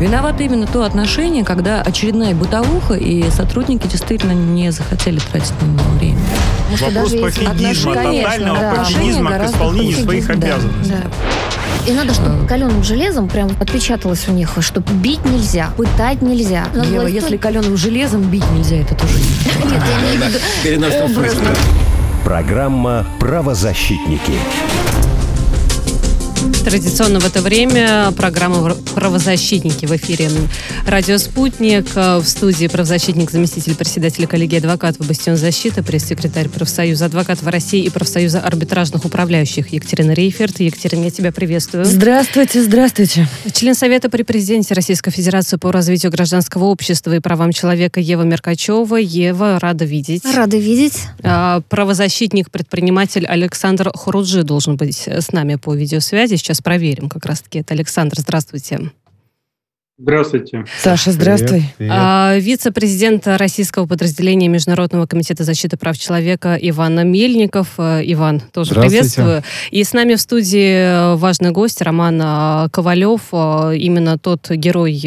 Виновато именно то отношение, когда очередная бытовуха, и сотрудники действительно не захотели тратить на него время. Может, Вопрос пофигизма, отношения, тотального да. пофигизма к исполнению хуже. своих Да, обязанностей. Да. И надо, чтобы каленым железом прям отпечаталось у них, что бить нельзя, пытать нельзя. Надо Ева, было если каленым железом бить нельзя, это тоже не Нет, я имею в виду. Программа «Правозащитники». Традиционно в это время программа «Правозащитники» в эфире «Радио Спутник». В студии правозащитник, заместитель председателя коллегии адвокатов «Бастион защиты», пресс-секретарь профсоюза адвокатов России и профсоюза арбитражных управляющих Екатерина Рейферт. Екатерина, я тебя приветствую. Здравствуйте, здравствуйте. Член Совета при президенте Российской Федерации по развитию гражданского общества и правам человека Ева Меркачева. Ева, рада видеть. Рада видеть. А, Правозащитник, предприниматель Александр Хуруджи должен быть с нами по видеосвязи. Сейчас проверим как раз-таки. Это Александр, здравствуйте. Здравствуйте. Саша, здравствуй. А, Вице-президент российского подразделения Международного комитета защиты прав человека Иван Мельников. А, Иван, тоже приветствую. И с нами в студии важный гость Роман а, Ковалев, именно тот герой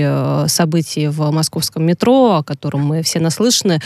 событий в московском метро, о котором мы все наслышаны.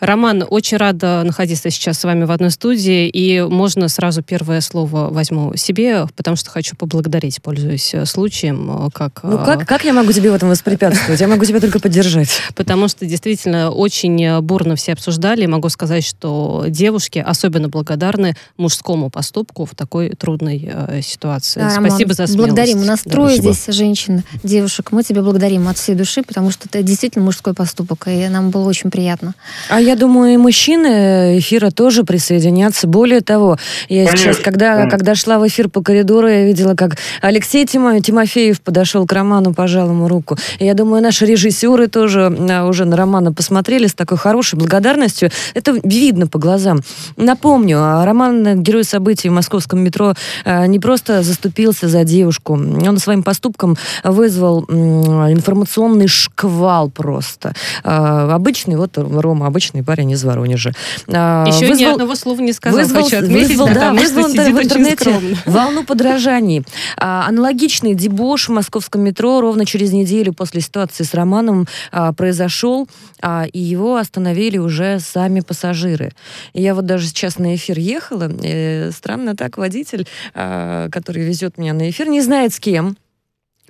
Роман, очень рада находиться сейчас с вами в одной студии, и можно сразу первое слово возьму себе, потому что хочу поблагодарить, пользуясь э, случаем, как... Ну как, как я могу тебе в этом воспрепятствовать? Я могу тебя только поддержать. потому что действительно очень э, бурно все обсуждали. Могу сказать, что девушки особенно благодарны мужскому поступку в такой трудной э, ситуации. Да, Роман, Спасибо за смелость. Благодарим. У нас Да. трое Спасибо. здесь женщин, девушек. Мы тебя благодарим от всей души, потому что это действительно мужской поступок, и нам было очень приятно. А я думаю, и мужчины эфира тоже присоединятся. Более того, я Конечно, сейчас, когда, когда шла в эфир по коридору, я видела, как Алексей Тимо- Тимофеев подошел к Роману, пожал ему руку. Я думаю, наши режиссеры тоже а, уже на Романа посмотрели с такой хорошей благодарностью. Это видно по глазам. Напомню, а, Роман, герой событий в московском метро, а, не просто заступился за девушку. Он своим поступком вызвал информационный шквал просто. А, Обычный, вот Рома, обычный парень из Воронежа. А, Еще ни вызвал- одного слова не сказал, вызвал, хочу отметить, вызвал, да, вызвал в интернете волну подражаний. Аналогичный дебош в московском метро ровно через неделю после ситуации с Романом а, произошел, а, и его остановили уже сами пассажиры. И я вот даже сейчас на эфир ехала, э, странно так, водитель, а, который везет меня на эфир, не знает с кем,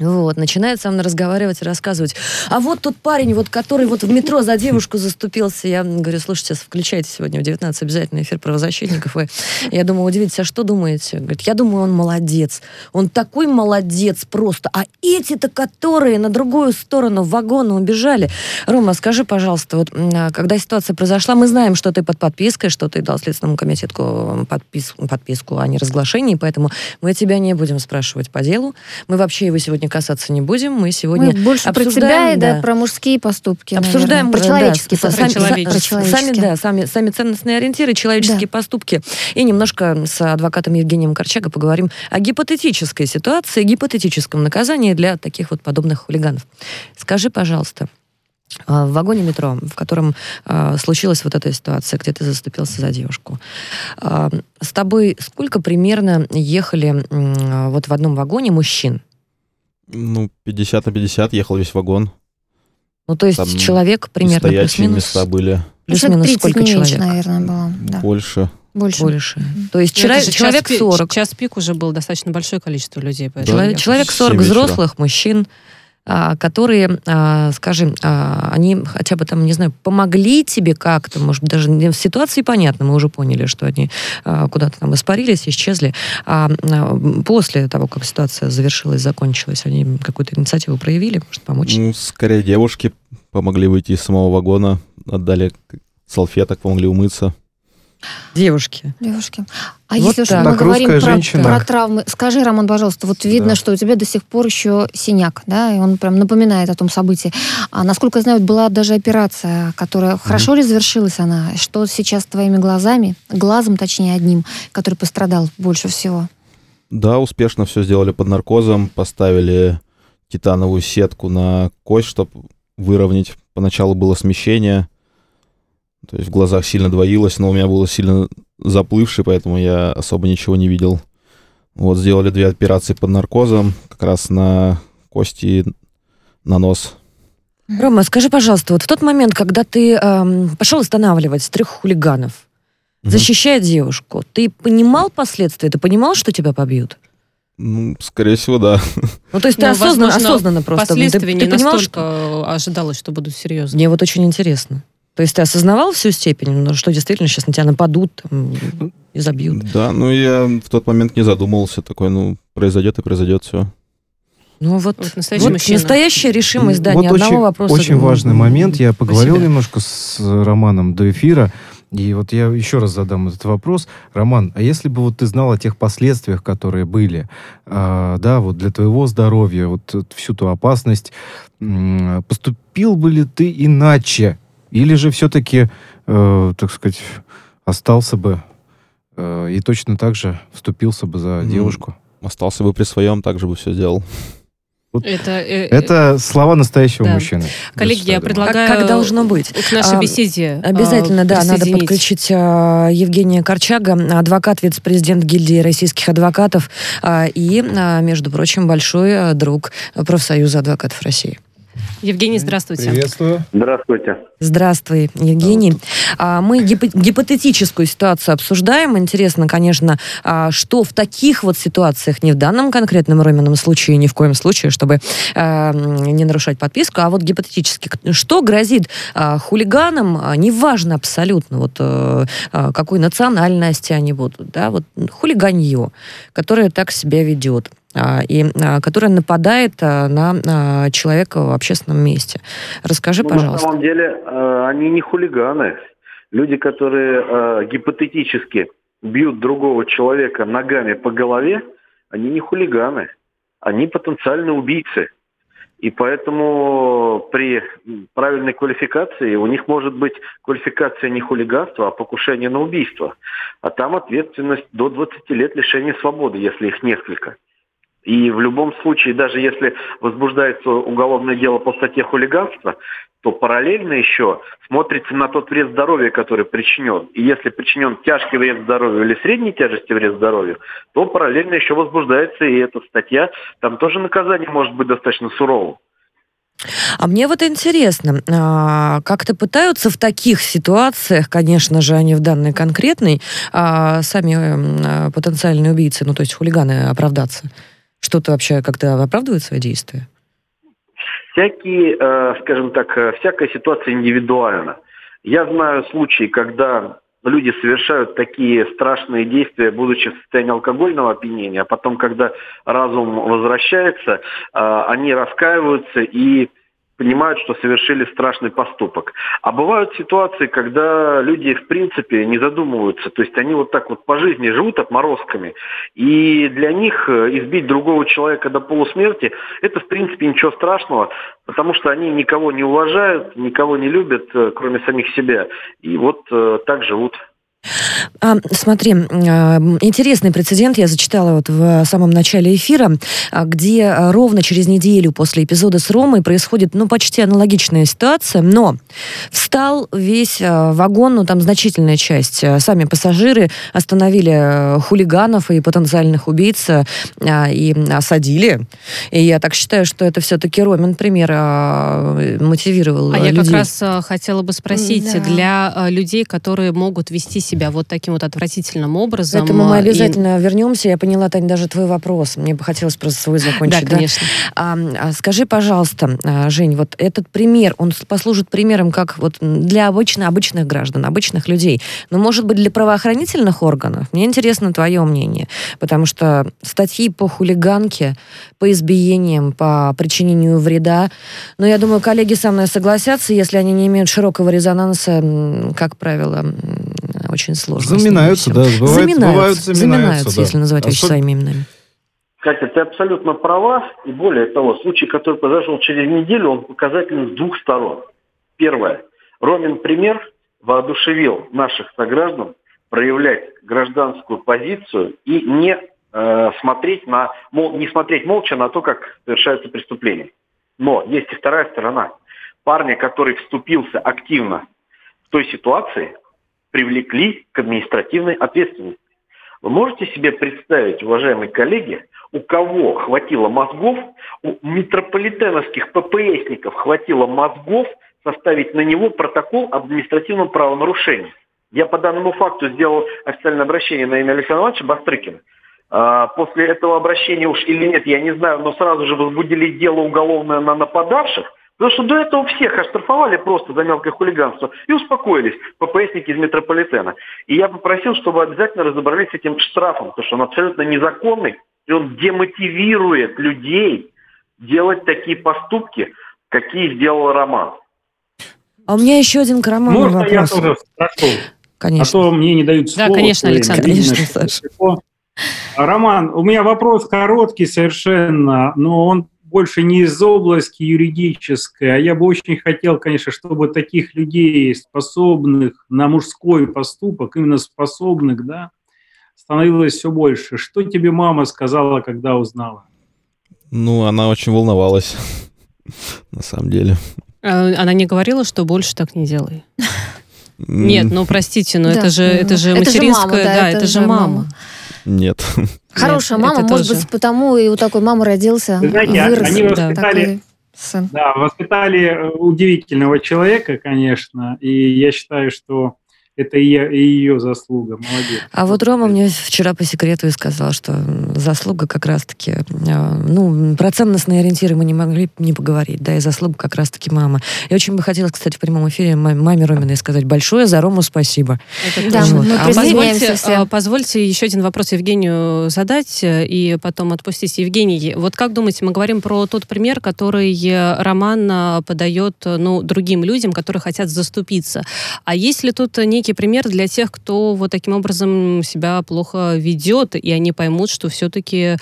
вот, начинает со мной разговаривать и рассказывать. А вот тот парень, вот, который вот в метро за девушку заступился. Я говорю, слушайте, включайте сегодня в 19 обязательно эфир правозащитников. И я думаю, удивитесь, а что думаете? Говорит, я думаю, он молодец. Он такой молодец просто. А эти-то, которые на другую сторону вагона убежали. Рома, скажи, пожалуйста, вот а, когда ситуация произошла, мы знаем, что ты под подпиской, что ты дал Следственному комитету подпис- подписку о неразглашении, поэтому мы тебя не будем спрашивать по делу. Мы вообще его сегодня касаться не будем. Мы сегодня Мы больше про тебя обсуждаем, и да, да. про мужские поступки. Обсуждаем наверное. про да, человеческие с- поступки. сами, человеческие. Про сами, человеческие. да, сами, сами ценностные ориентиры, человеческие поступки. И немножко с адвокатом Евгением Корчаго поговорим о гипотетической ситуации, гипотетическом наказании для таких вот подобных хулиганов. Скажи, пожалуйста, а, в вагоне метро, в котором а, случилась вот эта ситуация, где ты заступился за девушку, а, с тобой сколько примерно ехали м, вот в одном вагоне мужчин? Ну, 50 на 50 ехал весь вагон. Ну, то есть Там человек примерно плюс-минус, места были Ну, плюс-минус 30 сколько меньше, человек? наверное, было. Да. больше. Больше. Больше. То есть человек, человек час пик- 40. Час пик уже было достаточно большое количество людей. поэтому Человек, человек в 40 семь вечера. взрослых мужчин, которые, а, скажем, а, они хотя бы там, не знаю, помогли тебе как-то, может быть, даже в ситуации понятно, мы уже поняли, что они а, куда-то там испарились, исчезли. А а, после того, как ситуация завершилась, закончилась, они какую-то инициативу проявили, может помочь? Ну, скорее девушки помогли выйти из самого вагона, отдали салфеток, помогли умыться. Девушки. Девушки. А Вот если уж мы говорим про, про травмы, скажи, Роман, пожалуйста, вот видно, Да. что у тебя до сих пор еще синяк, да, и он прям напоминает о том событии. А насколько я знаю, была даже операция, которая хорошо ли завершилась она? Что сейчас твоими глазами, глазом, точнее, одним, который пострадал больше всего? Да, успешно все сделали под наркозом, поставили титановую сетку на кость, чтобы выровнять. Поначалу было смещение, то есть в глазах сильно двоилось, но у меня было сильно заплывший, поэтому я особо ничего не видел. Вот сделали две операции под наркозом, как раз на кости на нос. Рома, скажи, пожалуйста, вот в тот момент, когда ты эм, пошел останавливать трех хулиганов, Мгм. защищая девушку, ты понимал последствия? Ты понимал, что тебя побьют? Ну, скорее всего, да. Ну, то есть ты Ну, осознанно, возможно, осознанно просто... ты- Последствия ты, не понимал, настолько что- ожидалось, что будут серьезные. Мне вот очень интересно. То есть ты осознавал всю степень, ну, что действительно сейчас на тебя нападут там, и забьют? Да, ну я в тот момент не задумывался. Такой, ну, произойдет и произойдет все. Ну вот, Вот настоящий вот мужчина. настоящая решимость, да, вот ни одного очень, вопроса. Очень м, важный момент. Я поговорил немножко с Романом до эфира. И вот я еще раз задам этот вопрос. Роман, а если бы вот ты знал о тех последствиях, которые были, а, да, вот для твоего здоровья, вот э, всю ту опасность, м, поступил бы ли ты иначе? Или же все-таки, э, так сказать, остался бы э, и точно так же вступился бы за Ну, девушку? Остался бы при своем, так же бы все сделал. Это, э, Это слова настоящего да. мужчины. Коллеги, я Господа. Как, предлагаю как должно быть? к нашей А, беседе Обязательно, а, да, надо подключить а, Евгения Корчага, адвокат, вице-президент гильдии российских адвокатов а, и, а, между прочим, большой а, друг профсоюза адвокатов России. Евгений, здравствуйте. Приветствую. Здравствуйте. Здравствуй, Евгений. А, Мы гипо- гипотетическую ситуацию обсуждаем. Интересно, конечно, а, что в таких вот ситуациях, не в данном конкретном Ромином случае, ни в коем случае, чтобы а, не нарушать подписку, а вот гипотетически, что грозит хулиганам, неважно абсолютно, вот э, какой национальности они будут, да, вот хулиганье, которое так себя ведет и а, которое нападает а, на а, человека в общественном месте. Расскажи, Ну, на пожалуйста. самом деле они не хулиганы. Люди, которые гипотетически бьют другого человека ногами по голове, они не хулиганы. Они потенциальные убийцы. И поэтому при правильной квалификации у них может быть квалификация не хулиганства, а покушение на убийство. А там ответственность до 20 лет лишения свободы, если их несколько. И в любом случае, даже если возбуждается уголовное дело по статье хулиганства, то параллельно еще смотрится на тот вред здоровью, который причинен. И если причинен тяжкий вред здоровью или средней тяжести вред здоровью, то параллельно еще возбуждается и эта статья. Там тоже наказание может быть достаточно суровым. А мне вот интересно, а, как-то пытаются в таких ситуациях, конечно же, они в данной конкретной, а, сами а, потенциальные убийцы, ну то есть хулиганы, оправдаться? Что-то вообще как-то оправдывает свои действия? Всякие, э, скажем так, э, всякая ситуация индивидуальна. Я знаю случаи, когда люди совершают такие страшные действия, будучи в состоянии алкогольного опьянения, а потом, когда разум возвращается, э, они раскаиваются и понимают, что совершили страшный поступок. А бывают ситуации, когда люди, в принципе, не задумываются. То есть они вот так вот по жизни живут отморозками. И для них э, избить другого человека до полусмерти – это, в принципе, ничего страшного, потому что они никого не уважают, никого не любят, э, кроме самих себя. И вот э, так живут. А, смотри, а, интересный прецедент я зачитала вот в самом начале эфира, а, где ровно через неделю после эпизода с Ромой происходит, ну, почти аналогичная ситуация, но встал весь вагон, ну, там значительная часть, сами пассажиры остановили хулиганов и потенциальных убийц и осадили. И я так считаю, что это все-таки Ромин пример а, мотивировал А а, я как людей. раз хотела бы спросить, Да. для людей, которые могут вести себя вот таким вот отвратительным образом... К этому мы а, и- обязательно вернемся. Я поняла, Тань, даже твой вопрос. Мне бы хотелось просто свой Да, закончить. да? конечно. А, а скажи, пожалуйста, а, Жень, вот этот пример, он послужит примером как вот для обычно обычных граждан, обычных людей. Но, может быть, для правоохранительных органов? Мне интересно твое мнение. Потому что статьи по хулиганке, по избиениям, по причинению вреда, но я думаю, коллеги со мной согласятся, если они не имеют широкого резонанса, как правило, очень сложно. Заминаются, да. Бывает, заминаются, бывают, заминаются, да. если называть вещи Особ- своими именами. Катя, ты абсолютно права. И более того, случай, который произошел через неделю, он показательный с двух сторон. Первое. Ромин пример воодушевил наших сограждан проявлять гражданскую позицию и не э, смотреть на, мол, не смотреть молча на то, как совершаются преступления. Но есть и вторая сторона. Парня, который вступился активно в той ситуации, привлекли к административной ответственности. Вы можете себе представить, уважаемые коллеги, у кого хватило мозгов, у метрополитеновских ППСников хватило мозгов составить на него протокол об административном правонарушении. Я по данному факту сделал официальное обращение на имя Александра Ивановича Бастрыкина. А, после этого обращения уж или нет, я не знаю, но сразу же возбудили дело уголовное на нападавших, потому что до этого всех оштрафовали просто за мелкое хулиганство и успокоились ППСники из метрополитена. И я попросил, чтобы обязательно разобрались с этим штрафом, потому что он абсолютно незаконный, и он демотивирует людей делать такие поступки, какие сделал Роман. А у меня еще один к Роману Можно вопрос. я тоже спрошу? Конечно. А то мне не дают Да, слова. конечно. Александр. Конечно, Саша. А, Роман, у меня вопрос короткий совершенно, но он больше не из области юридической, а я бы очень хотел, конечно, чтобы таких людей, способных на мужской поступок, именно способных, да, становилось все больше. Что тебе мама сказала, когда узнала? Ну, она очень волновалась, на самом деле. Э, Она не говорила, что больше так не делай. Нет, ну простите, но это же, это же материнская, да, это же мама. Нет. Хорошая Нет, мама, может тоже. быть, потому и у такой мамы родился, знаете, вырос они да. воспитали такой сын. Да, воспитали э, удивительного человека, конечно, и я считаю, что это и, я- и ее заслуга. Молодец. А вот Рома мне вчера по секрету и сказал, что заслуга как раз-таки, э, ну, про ценностные ориентиры мы не могли не поговорить, да, и заслуга как раз-таки мама. Я очень бы хотела, кстати, в прямом эфире ма- маме Роминой сказать большое за Рому спасибо. Это Да, точно. мы А позвольте, а, позвольте еще один вопрос Евгению задать э, и потом отпустить. Евгений, вот как думаете, мы говорим про тот пример, который э, Роман э, подает э, ну, другим людям, которые хотят заступиться. А есть ли тут некий пример для тех, кто вот таким образом себя плохо ведет, и они поймут, что все-таки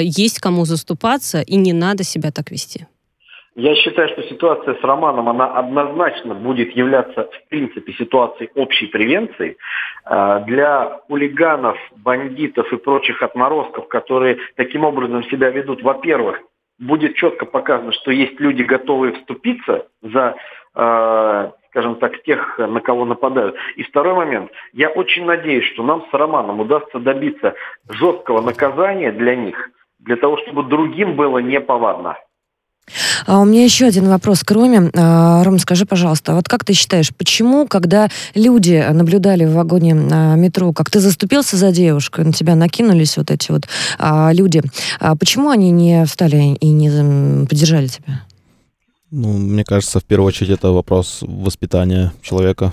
есть кому заступаться, и не надо себя так вести? Я считаю, что ситуация с Романом, она однозначно будет являться, в принципе, ситуацией общей превенции. Э, Для хулиганов, бандитов и прочих отморозков, которые таким образом себя ведут, во-первых, будет четко показано, что есть люди, готовые вступиться за, э, скажем так, тех, на кого нападают. И второй момент. Я очень надеюсь, что нам с Романом удастся добиться жесткого наказания для них, для того, чтобы другим было неповадно. А у меня еще один вопрос к Роме. А, Ром, скажи, пожалуйста, вот как ты считаешь, почему, когда люди наблюдали в вагоне а, метро, как ты заступился за девушку, на тебя накинулись вот эти вот а, люди, почему они не встали и не поддержали тебя? Ну, мне кажется, в первую очередь это вопрос воспитания человека.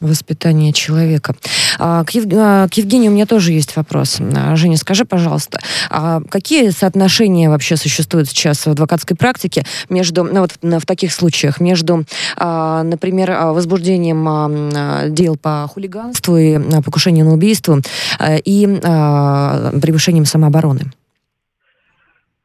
Воспитание человека. А, к, Ев- а, к Евгению у меня тоже есть вопрос. А, Женя, скажи, пожалуйста, а какие соотношения вообще существуют сейчас в адвокатской практике между, ну вот в, таких случаях, между, например, возбуждением дел по хулиганству и покушению на убийство и превышением самообороны?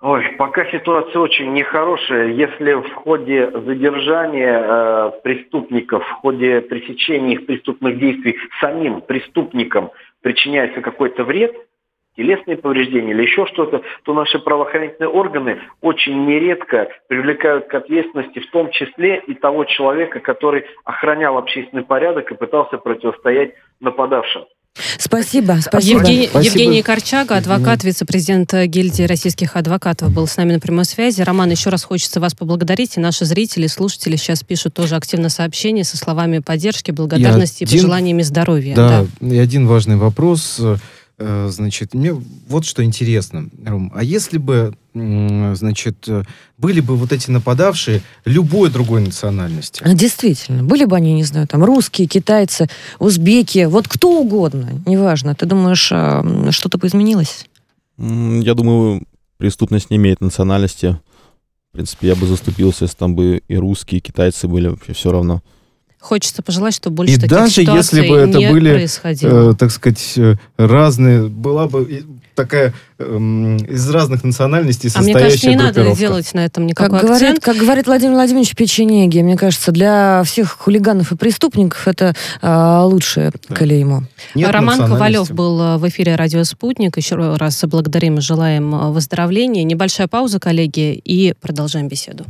Ой, пока ситуация очень нехорошая. Если в ходе задержания э, преступников, в ходе пресечения их преступных действий самим преступникам причиняется какой-то вред, телесные повреждения или еще что-то, то наши правоохранительные органы очень нередко привлекают к ответственности в том числе и того человека, который охранял общественный порядок и пытался противостоять нападавшим. Спасибо, спасибо. Евгений, Спасибо. Евгений Корчага, адвокат, вице-президент гильдии российских адвокатов, был с нами на прямой связи. Роман, еще раз хочется вас поблагодарить. И наши зрители, слушатели сейчас пишут тоже активно сообщения со словами поддержки, благодарности и один- пожеланиями здоровья. Да, и один важный вопрос. э, Значит, мне вот что интересно, Ром, а если бы, значит, э, были бы вот эти нападавшие любой другой национальности? А, Действительно, были бы они, не знаю, там русские, китайцы, узбеки, вот кто угодно, неважно. Ты думаешь, а, что-то бы изменилось? Я думаю, преступность не имеет национальности. В принципе, я бы заступился, если там бы и русские, и китайцы были, вообще все равно. Хочется пожелать, чтобы больше И таких даже ситуаций если бы это не были, происходило. Э, так сказать, э, разные, была бы такая эм, из разных национальностей а мне состоящая кажется, не надо делать на этом Как никакой говорит, акцент. как говорит Владимир Владимирович Печенеги, мне кажется, для всех хулиганов и преступников это а, лучшее Да. клеймо. Нет Роман. Ковалев был э, в эфире «Радио Спутник». Еще раз благодарим и желаем э, выздоровления. Небольшая пауза, коллеги, и продолжаем беседу.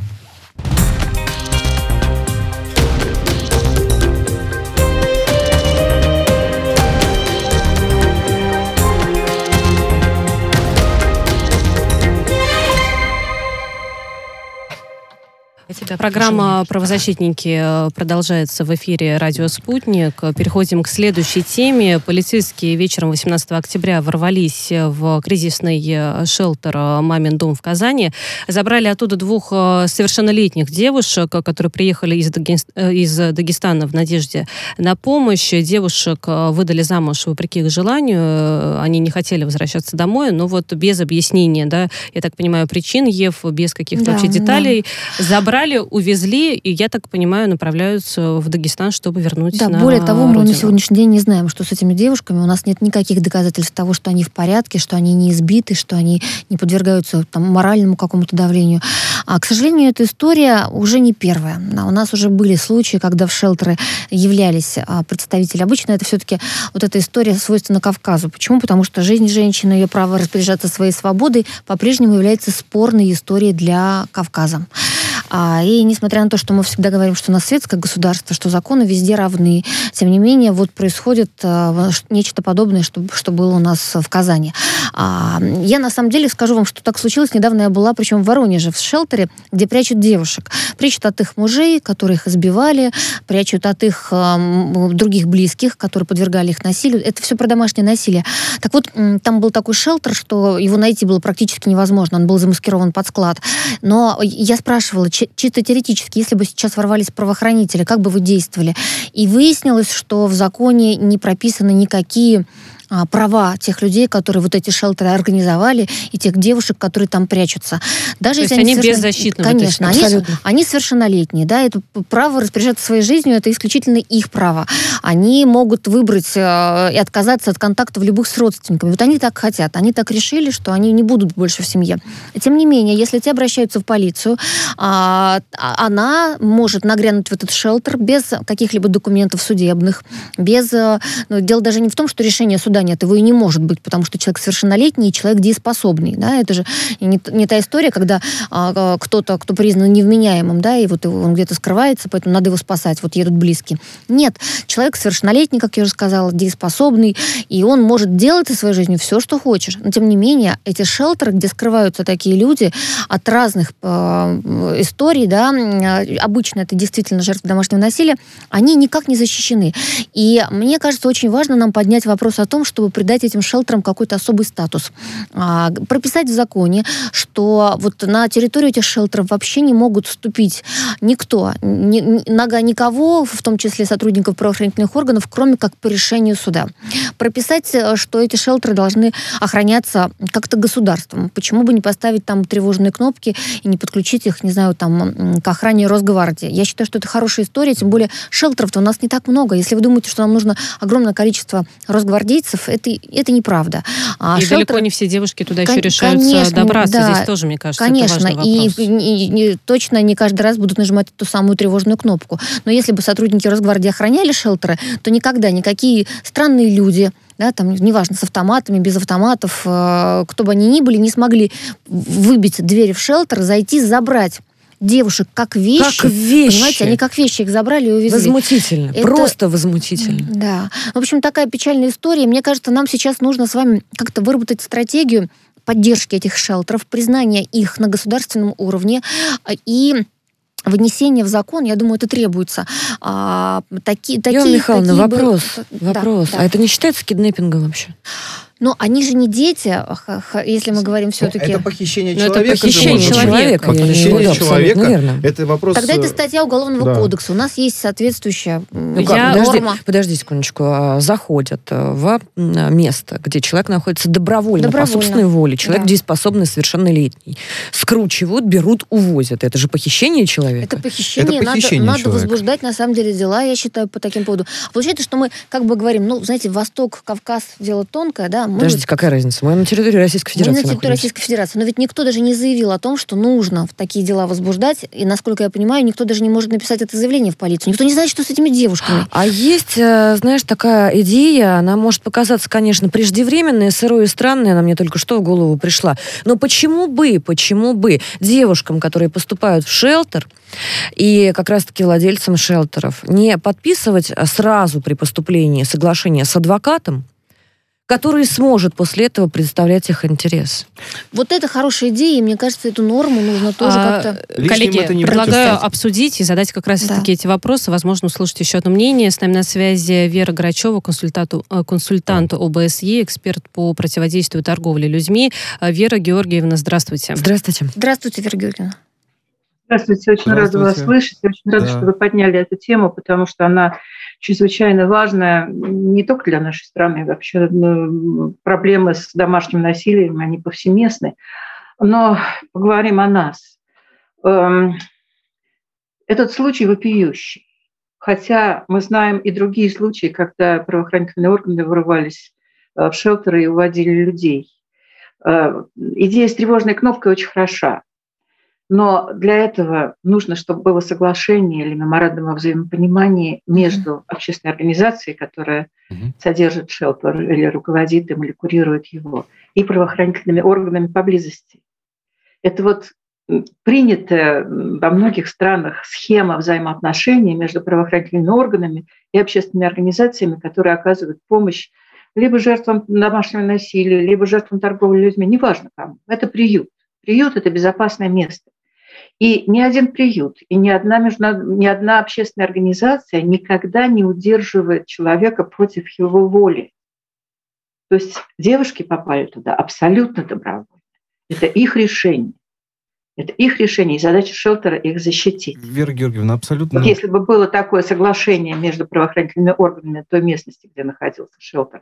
Программа «Правозащитники» э, продолжается в эфире «Радио Спутник». Переходим к следующей теме. Полицейские вечером 18 октября ворвались в кризисный э, шелтер э, «Мамин дом» в Казани. Забрали оттуда двух совершеннолетних девушек, которые приехали из, Дагестана в надежде на помощь. Девушек выдали замуж вопреки их желанию. Они не хотели возвращаться домой, но вот без объяснения, да, я так понимаю, причин, Ев, без каких-то да, вообще деталей, да. забрали забрали, увезли, и, я так понимаю, направляются в Дагестан, чтобы вернуть Да, на более того, родину. мы на сегодняшний день не знаем, что с этими девушками. У нас нет никаких доказательств того, что они в порядке, что они не избиты, что они не подвергаются там, моральному какому-то давлению. А, к сожалению, эта история уже не первая. У нас уже были случаи, когда в шелтеры являлись а, представители. Обычно это все-таки вот эта история свойственна Кавказу. Почему? Потому что жизнь женщины, ее право распоряжаться своей свободой по-прежнему является спорной историей для Кавказа. А, и несмотря на то, что мы всегда говорим, что у нас светское государство, что законы везде равны, тем не менее вот происходит а, нечто подобное, что, что было у нас в Казани. А, я на самом деле скажу вам, что так случилось. Недавно я была, причем в Воронеже, в шелтере, где прячут девушек. Прячут от их мужей, которые их избивали, прячут от их других близких, которые подвергали их насилию. Это все про домашнее насилие. Так вот, там был такой шелтер, что его найти было практически невозможно. Он был замаскирован под склад. Но я спрашивала, чисто теоретически, если бы сейчас ворвались правоохранители, как бы вы действовали? И выяснилось, что в законе не прописаны никакие а, права тех людей, которые вот эти шелтеры организовали, и тех девушек, которые там прячутся. Даже То если они, они совершенно... беззащитны. Конечно, они, они совершеннолетние, да, это право распоряжаться своей жизнью, это исключительно их право. Они могут выбрать э, и отказаться от контактов любых с родственниками. Вот они так хотят, они так решили, что они не будут больше в семье. Тем не менее, если те обращаются в полицию, а она может нагрянуть в этот шелтер без каких-либо документов судебных, без... Э, ну, дело даже не в том, что решение суда нет, его и не может быть, потому что человек совершеннолетний и человек дееспособный, да, это же не, не та история, когда а, кто-то, кто признан невменяемым, да, и вот он где-то скрывается, поэтому надо его спасать, вот едут близкие. Нет, человек совершеннолетний, как я уже сказала, дееспособный, и он может делать со своей жизнью все, что хочешь. Но, тем не менее, эти шелтеры, где скрываются такие люди от разных э, историй, да, обычно это действительно жертвы домашнего насилия, они никак не защищены. И мне кажется, очень важно нам поднять вопрос о том, чтобы придать этим шелтерам какой-то особый статус. А, прописать в законе, что вот на территорию этих шелтеров вообще не могут вступить никто, ни, нога никого, в том числе сотрудников правоохранительных органов, кроме как по решению суда. Прописать, э, что эти шелтеры должны охраняться как-то государством. Почему бы не поставить там тревожные кнопки и не подключить их, не знаю, там, к охране Росгвардии. Я считаю, что это хорошая история, тем более шелтеров-то у нас не так много. Если вы думаете, что нам нужно огромное количество росгвардейцев, рейсов, это, это неправда. А и шелтер... далеко не все девушки туда еще решаются конечно, добраться. Да, Здесь тоже, мне кажется, конечно, это важный вопрос. И, и, и точно не каждый раз будут нажимать ту самую тревожную кнопку. Но если бы сотрудники Росгвардии охраняли шелтеры, то никогда никакие странные люди, да, там, неважно, с автоматами, без автоматов, э, кто бы они ни были, не смогли выбить двери в шелтер, зайти, забрать девушек как вещи. Как вещи. Понимаете, они как вещи их забрали и увезли. Возмутительно. Это... Просто возмутительно. Да. В общем, такая печальная история. Мне кажется, нам сейчас нужно с вами как-то выработать стратегию поддержки этих шелтеров, признания их на государственном уровне а, и Внесение в закон, я думаю, это требуется. А, таки, такие, Елена Михайловна, такие вопрос. Бы... вопрос. Да, да. А это не считается киднеппингом вообще? Но они же не дети, если мы говорим все-таки... Это похищение человека. Это похищение человека. Похищение человека. Это вопрос... Тогда это статья Уголовного да. кодекса. У нас есть соответствующая ну, как? Подожди, подожди секундочку. А, заходят э, в место, где человек находится добровольно, добровольно. по собственной воле. Человек да. дееспособный, совершеннолетний. Скручивают, берут, увозят. Это же похищение человека. Это похищение. Это похищение надо, надо возбуждать, на самом деле, дела, я считаю, по таким поводу. Получается, что мы как бы говорим, ну, знаете, Восток, Кавказ, дело тонкое, да, мы Подождите, какая разница? Мы на территории Российской Федерации Мы на территории находимся. Российской Федерации. Но ведь никто даже не заявил о том, что нужно в такие дела возбуждать. И, насколько я понимаю, никто даже не может написать это заявление в полицию. Никто не знает, что с этими девушками. А есть, э, знаешь, такая идея, она может показаться, конечно, преждевременная, сырой и странной, она мне только что в голову пришла. Но почему бы, почему бы девушкам, которые поступают в шелтер, и как раз-таки владельцам шелтеров не подписывать сразу при поступлении соглашение с адвокатом, который сможет после этого представлять их интерес. Вот это хорошая идея, и мне кажется, эту норму нужно тоже а, как-то... Коллеги, предлагаю будет, обсудить и задать как раз да. таки эти вопросы, возможно, услышать еще одно мнение. С нами на связи Вера Грачева, консультанту, э, консультант ОБСЕ, эксперт по противодействию торговли людьми. Э, Вера Георгиевна, здравствуйте. Здравствуйте. Здравствуйте, Вера Георгиевна. Здравствуйте, очень рада вас слышать. Очень рада, да. что вы подняли эту тему, потому что она чрезвычайно важная не только для нашей страны, вообще ну, проблемы с домашним насилием, они повсеместны. Но поговорим о нас. Эм, этот случай вопиющий. Хотя мы знаем и другие случаи, когда правоохранительные органы вырывались э, в шелтеры и уводили людей. Э, идея с тревожной кнопкой очень хороша. Но для этого нужно, чтобы было соглашение или меморандум о взаимопонимании между mm-hmm. общественной организацией, которая mm-hmm. содержит шелтер или руководит им, или курирует его, и правоохранительными органами поблизости. Это вот принятая во многих странах схема взаимоотношений между правоохранительными органами и общественными организациями, которые оказывают помощь либо жертвам домашнего насилия, либо жертвам торговли людьми, неважно кому. Это приют. Приют – это безопасное место. И ни один приют, и ни одна, международ... ни одна общественная организация никогда не удерживает человека против его воли. То есть девушки попали туда абсолютно добровольно. Это их решение. Это их решение, и задача шелтера их защитить. Вера Георгиевна, абсолютно... Вот если бы было такое соглашение между правоохранительными органами той местности, где находился шелтер,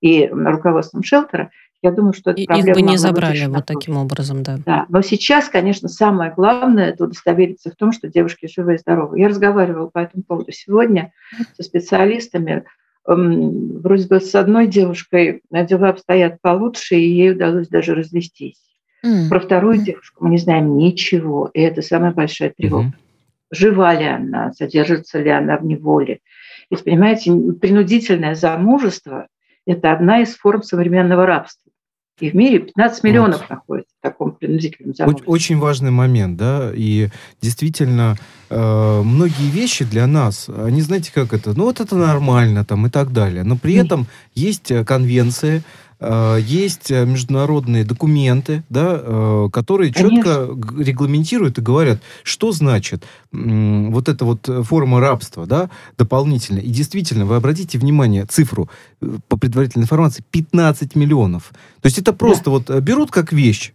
и руководством шелтера, я думаю, что эта проблема... Их бы не забрали вот таким образом, да. Да, но сейчас, конечно, самое главное – это удостовериться в том, что девушки живы и здоровы. Я разговаривала по этому поводу сегодня со специалистами. Эм, вроде бы с одной девушкой дела обстоят получше, и ей удалось даже развестись. Mm. Про вторую девушку мы не знаем ничего, и это самая большая тревога. Mm-hmm. Жива ли она, содержится ли она в неволе. Ведь, понимаете, принудительное замужество – это одна из форм современного рабства. И в мире 15 миллионов вот. находится в таком принудительном замужестве. Очень важный момент, да, и действительно э, многие вещи для нас, они, знаете, как это, ну вот это нормально там и так далее, но при этом есть э, конвенции, есть э, международные документы, да, э, которые четко регламентируют и говорят, что значит вот эта вот форма рабства, да, дополнительно. И действительно, вы обратите внимание, цифру по предварительной информации, 15 миллионов. То есть это просто да. вот берут как вещь,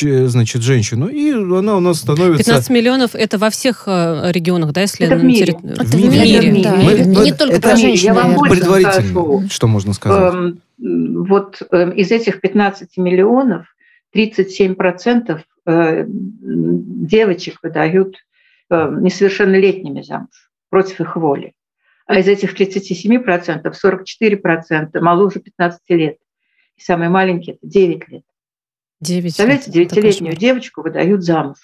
значит, женщину, и она у нас становится... 15 миллионов это во всех э, регионах, да, если... Это в мире. Терри... Это в мире, в мире. Да. Мы, не только это про женщин, Я вам Предварительно, скажу. что можно сказать? Эм, вот э, из этих 15 миллионов 37% э, девочек выдают э, несовершеннолетними замуж против их воли. А из этих 37% 44% моложе 15 лет. И самые маленькие – это 9 лет. 9 Представляете, девятилетнюю девочку выдают замуж.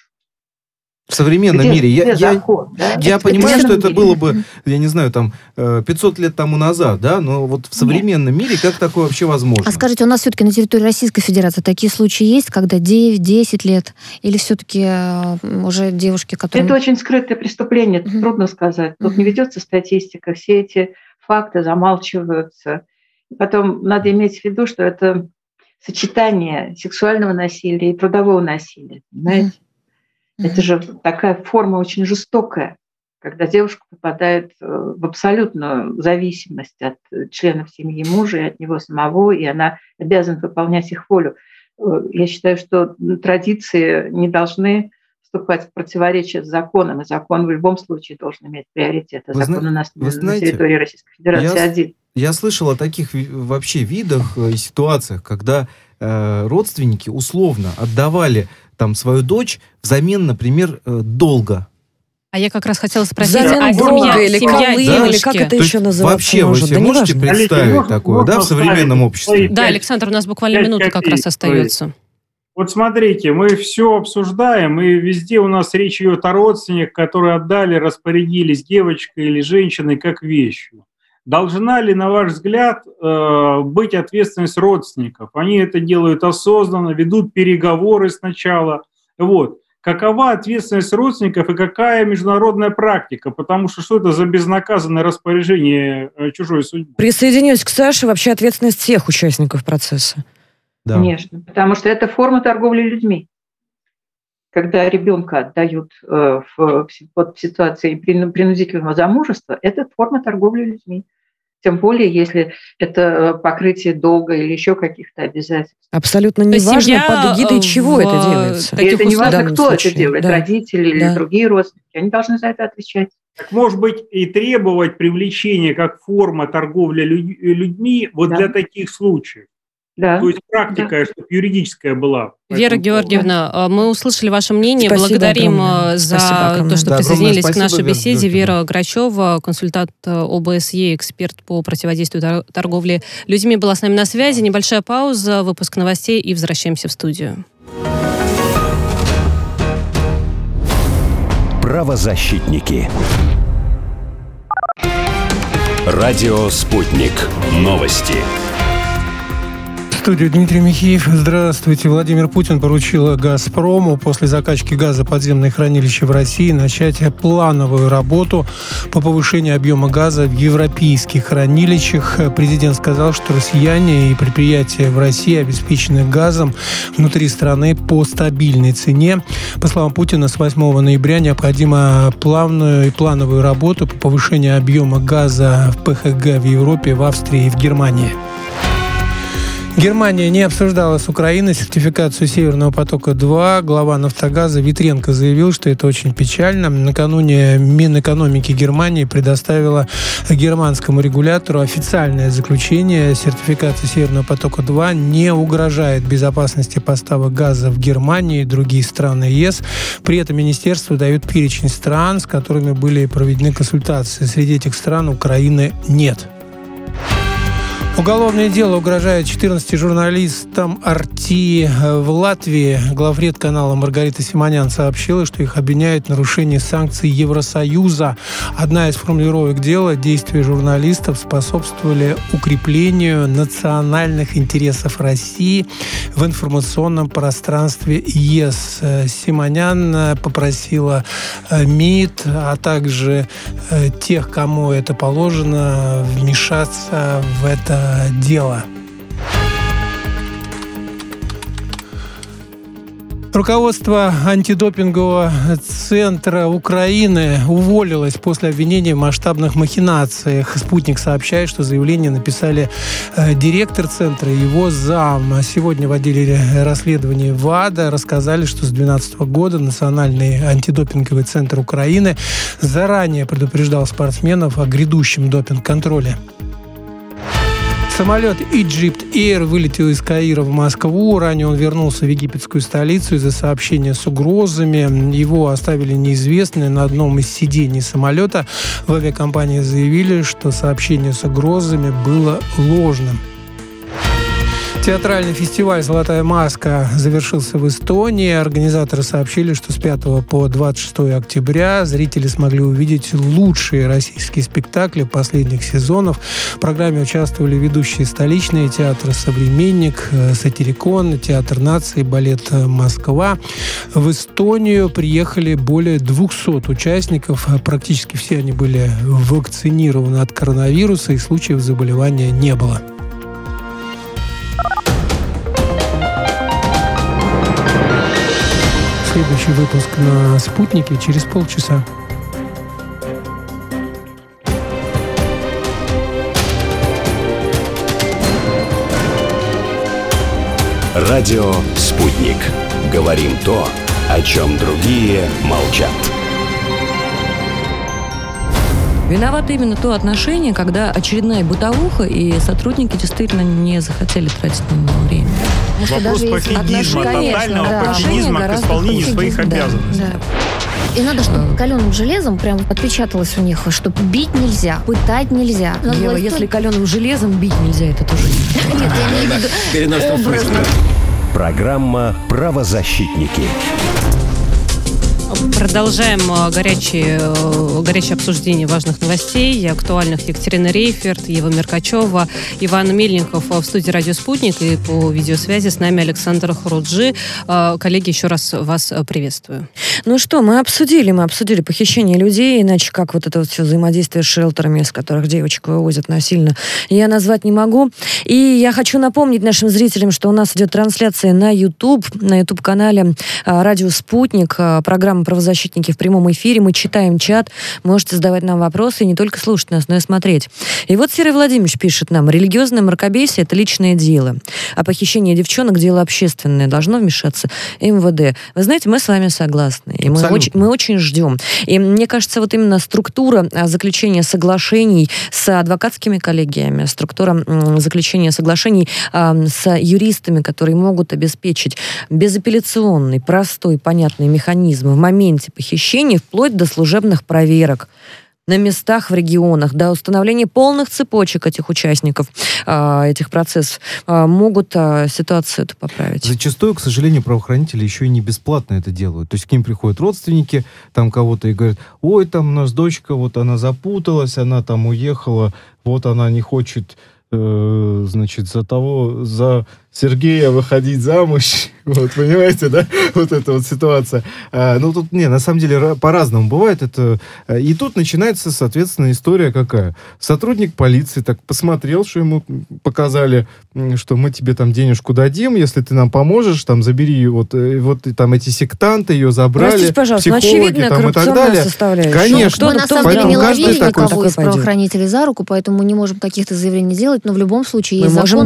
В современном где, мире. Я, я, закон, да? я понимаю, что это было бы, я не знаю, там 500 э, лет тому назад, да, но вот в современном Нет. мире как такое вообще возможно? А скажите, у нас все-таки на территории Российской Федерации такие случаи есть, когда 9-10 лет, или все-таки э, уже девушки, которые... Это очень скрытое преступление, это трудно сказать. Тут не ведется статистика, все эти факты замалчиваются. Потом надо иметь в виду, что это сочетание сексуального насилия и трудового насилия. Понимаете? Mm-hmm. Это же такая форма очень жестокая, когда девушка попадает э, в абсолютную зависимость от членов семьи мужа и от него самого, и она обязана выполнять их волю. Э, я считаю, что традиции не должны вступать в противоречие с законом, и закон в любом случае должен иметь приоритет. А закон зна- у нас на знаете, территории Российской Федерации я, один. Я слышал о таких вообще видах э, и ситуациях, когда э, родственники условно отдавали там свою дочь взамен, например, э, долга. А я как раз хотела спросить, Взамен а долга семья, или семья колы, девушки? или как это еще называется Вообще может? вы себе да можете представить Алексей, такое, можно, да, в современном обществе? Да, Александр, у нас буквально минута как раз остается. Вот смотрите, мы все обсуждаем, и везде у нас речь идет о родственниках, которые отдали, распорядились девочкой или женщиной как вещью. Должна ли, на ваш взгляд, э, быть ответственность родственников? Они это делают осознанно, ведут переговоры сначала. Вот. какова ответственность родственников и какая международная практика? Потому что что это за безнаказанное распоряжение э, чужой судьбы? Присоединюсь к Саше, вообще ответственность всех участников процесса. Да. Конечно, потому что это форма торговли людьми. Когда ребенка отдают э, в, в ситуации принудительного замужества, это форма торговли людьми. Тем более, если это э, покрытие долга или еще каких-то обязательств. Абсолютно не важно, семья под эгидой чего это делается. И это не важно, кто случае. это делает, да. родители да. или другие родственники. Они должны за это отвечать. Так может быть и требовать привлечения как форма торговли людьми вот да. для таких случаев. Да. То есть практика, да. чтобы юридическая была. Вера Георгиевна, а, мы услышали ваше мнение. Спасибо Благодарим огромное. А, за спасибо то, что да, присоединились спасибо, к нашей беседе. Вера Грачева, консультант а, ОБСЕ, эксперт по противодействию торговли людьми, была с нами на связи. Небольшая пауза, выпуск новостей и возвращаемся в студию. Правозащитники. Радио «Спутник». Новости студию Дмитрий Михеев. Здравствуйте. Владимир Путин поручил «Газпрому» после закачки газа подземные хранилища в России начать плановую работу по повышению объема газа в европейских хранилищах. Президент сказал, что россияне и предприятия в России обеспечены газом внутри страны по стабильной цене. По словам Путина, с 8 ноября необходимо плавную и плановую работу по повышению объема газа в ПХГ в Европе, в Австрии и в Германии. Германия не обсуждала с Украиной сертификацию Северного потока-2. Глава «Нафтогаза» Витренко заявил, что это очень печально. Накануне Минэкономики Германии предоставила германскому регулятору официальное заключение. Сертификация Северного потока-2 не угрожает безопасности поставок газа в Германию и другие страны ЕС. При этом министерство дает перечень стран, с которыми были проведены консультации. Среди этих стран Украины нет. Уголовное дело угрожает 14 журналистам Арти в Латвии. Главред канала Маргарита Симонян сообщила, что их обвиняют в нарушении санкций Евросоюза. Одна из формулировок дела – действия журналистов способствовали укреплению национальных интересов России в информационном пространстве ЕС. Симонян попросила МИД, а также э, тех, кому это положено, вмешаться в это дело. Руководство антидопингового центра Украины уволилось после обвинения в масштабных махинациях. Спутник сообщает, что заявление написали э, директор центра и его зам. Сегодня в отделе расследования ВАДА рассказали, что с 2012 года Национальный антидопинговый центр Украины заранее предупреждал спортсменов о грядущем допинг-контроле. Самолет Egypt Air вылетел из Каира в Москву. Ранее он вернулся в египетскую столицу из-за сообщения с угрозами. Его оставили неизвестные на одном из сидений самолета. В авиакомпании заявили, что сообщение с угрозами было ложным. Театральный фестиваль «Золотая маска» завершился в Эстонии. Организаторы сообщили, что с 5 по 26 октября зрители смогли увидеть лучшие российские спектакли последних сезонов. В программе участвовали ведущие столичные театры «Современник», «Сатирикон», Театр нации, балет «Москва». В Эстонию приехали более 200 участников. Практически все они были вакцинированы от коронавируса и случаев заболевания не было. Следующий выпуск на «Спутнике» через полчаса. Радио «Спутник». Говорим то, о чем другие молчат. Виновато именно то отношение, когда очередная бытовуха, и сотрудники действительно не захотели тратить на него время. Вопрос пофигизма, тотального да. пофигизма к исполнению своих обязанностей. Да. И надо, чтобы э. каленым железом прям отпечаталось у них, что бить нельзя, пытать нельзя. Надо Ева, власть... если каленым железом бить нельзя, это тоже не Нет, я имею в виду Программа «Правозащитники». Продолжаем э, горячее, э, горячее обсуждение важных новостей актуальных. Екатерина Рейферт, Ева Меркачева, Иван Мельников в студии «Радио Спутник» и по видеосвязи с нами Александр Хуруджи. Э, коллеги, еще раз вас приветствую. Ну что, мы обсудили, мы обсудили похищение людей, иначе как вот это вот все взаимодействие с шелтерами, из которых девочек вывозят насильно, я назвать не могу. И я хочу напомнить нашим зрителям, что у нас идет трансляция на YouTube, на YouTube-канале «Радио Спутник», программа «Правозащита защитники в прямом эфире. Мы читаем чат. Можете задавать нам вопросы и не только слушать нас, но и смотреть. И вот Серый Владимирович пишет нам. Религиозное мракобесие – это личное дело. А похищение девчонок – дело общественное. Должно вмешаться МВД. Вы знаете, мы с вами согласны. И мы очень, мы очень ждем. И мне кажется, вот именно структура а, заключения соглашений с адвокатскими коллегиями, структура заключения соглашений с юристами, которые могут обеспечить безапелляционный, простой, понятный механизм в моменте моменте похищения вплоть до служебных проверок на местах в регионах, до установления полных цепочек этих участников, э, этих процессов, э, могут э, ситуацию эту поправить. Зачастую, к сожалению, правоохранители еще и не бесплатно это делают. То есть к ним приходят родственники там кого-то и говорят, ой, там у нас дочка, вот она запуталась, она там уехала, вот она не хочет, э, значит, за того, за Сергея выходить замуж, вот, понимаете, да, вот эта вот ситуация. А, ну, тут, не, на самом деле, по-разному бывает это. И тут начинается, соответственно, история какая. Сотрудник полиции так посмотрел, что ему показали, что мы тебе там денежку дадим, если ты нам поможешь, там, забери вот, э, вот там эти сектанты, ее забрали, Простите, пожалуйста, ну, психологи там и так далее. Конечно. Мы на самом деле не ловили никого из правоохранителей за руку, поэтому мы не можем каких-то заявлений делать, но в любом случае есть закон,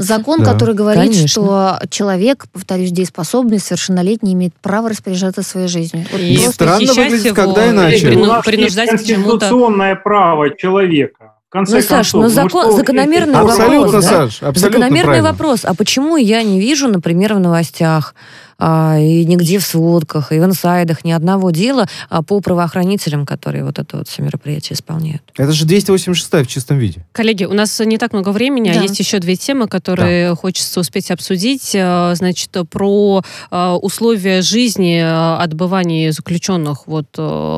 закон да. который говорит, Конечно. что человек, повторюсь, дееспособный, совершеннолетний, имеет право распоряжаться своей жизнью. Вот и странно выглядит, его, когда иначе. Прину, принуждать конституционное право человека. В конце ну, Саш, но закон, что, закономерный абсолютно, вопрос. Да? Саш, абсолютно закономерный правильно. вопрос. А почему я не вижу, например, в новостях и нигде в сводках, и в инсайдах ни одного дела а, по правоохранителям, которые вот это вот все мероприятие исполняют. Это же 286 в чистом виде. Коллеги, у нас не так много времени, а да. а есть еще две темы, которые да. хочется успеть обсудить. А, значит, про а, условия жизни, отбывания заключенных. Вот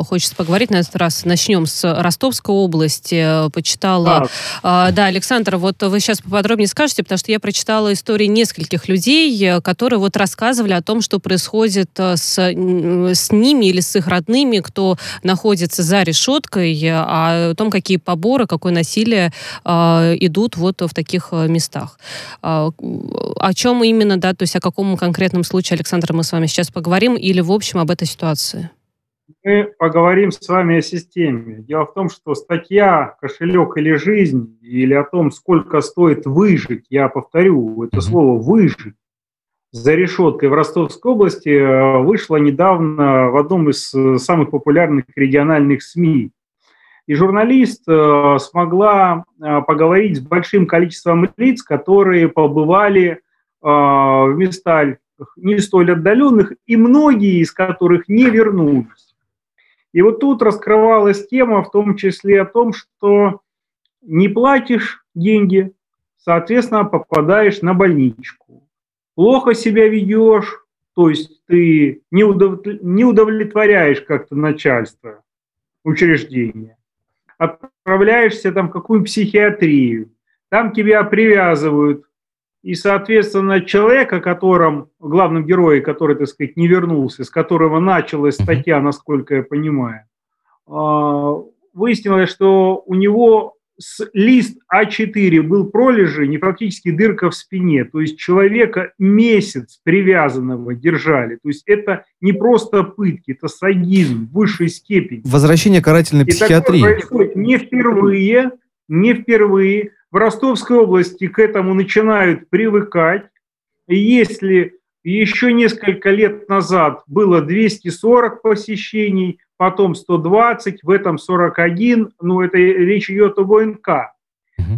хочется поговорить на этот раз. Начнем с Ростовской области. Почитала... Да, да Александр, вот вы сейчас поподробнее скажете, потому что я прочитала истории нескольких людей, которые вот рассказывали о том, что происходит э, с, с ними или с их родными, кто находится за решеткой, а о том, какие поборы, какое насилие э, идут вот в таких э, местах. Э, о чем именно, да, то есть о каком конкретном случае, Александр, мы с вами сейчас поговорим, или в общем об этой ситуации? Мы поговорим с вами о системе. Дело в том, что статья «Кошелек или жизнь» или о том, сколько стоит выжить, я повторю это слово «выжить», за решеткой в Ростовской области э, вышла недавно в одном из э, самых популярных региональных СМИ. И журналист э, смогла поговорить с большим количеством лиц, которые побывали в местах не столь отдаленных, и многие из которых не вернулись. И вот тут раскрывалась тема в том числе о том, что не платишь деньги, соответственно, попадаешь на больничку плохо себя ведешь, то есть ты не, удов... не удовлетворяешь как-то начальство, учреждения, отправляешься там в какую-нибудь психиатрию, там тебя привязывают, и, соответственно, человек, о котором, главном герое, который, так сказать, не вернулся, с которого началась статья, насколько я понимаю, а, выяснилось, что у него с лист А4 был пролежен, не фактически дырка в спине. То есть человека месяц привязанного держали. То есть это не просто пытки, это садизм в высшей степени. Возвращение карательной И психиатрии. происходит не впервые, не впервые. В Ростовской области к этому начинают привыкать. И если еще несколько лет назад было 240 посещений, потом 120, в этом 41, ну это речь идет об ОНК.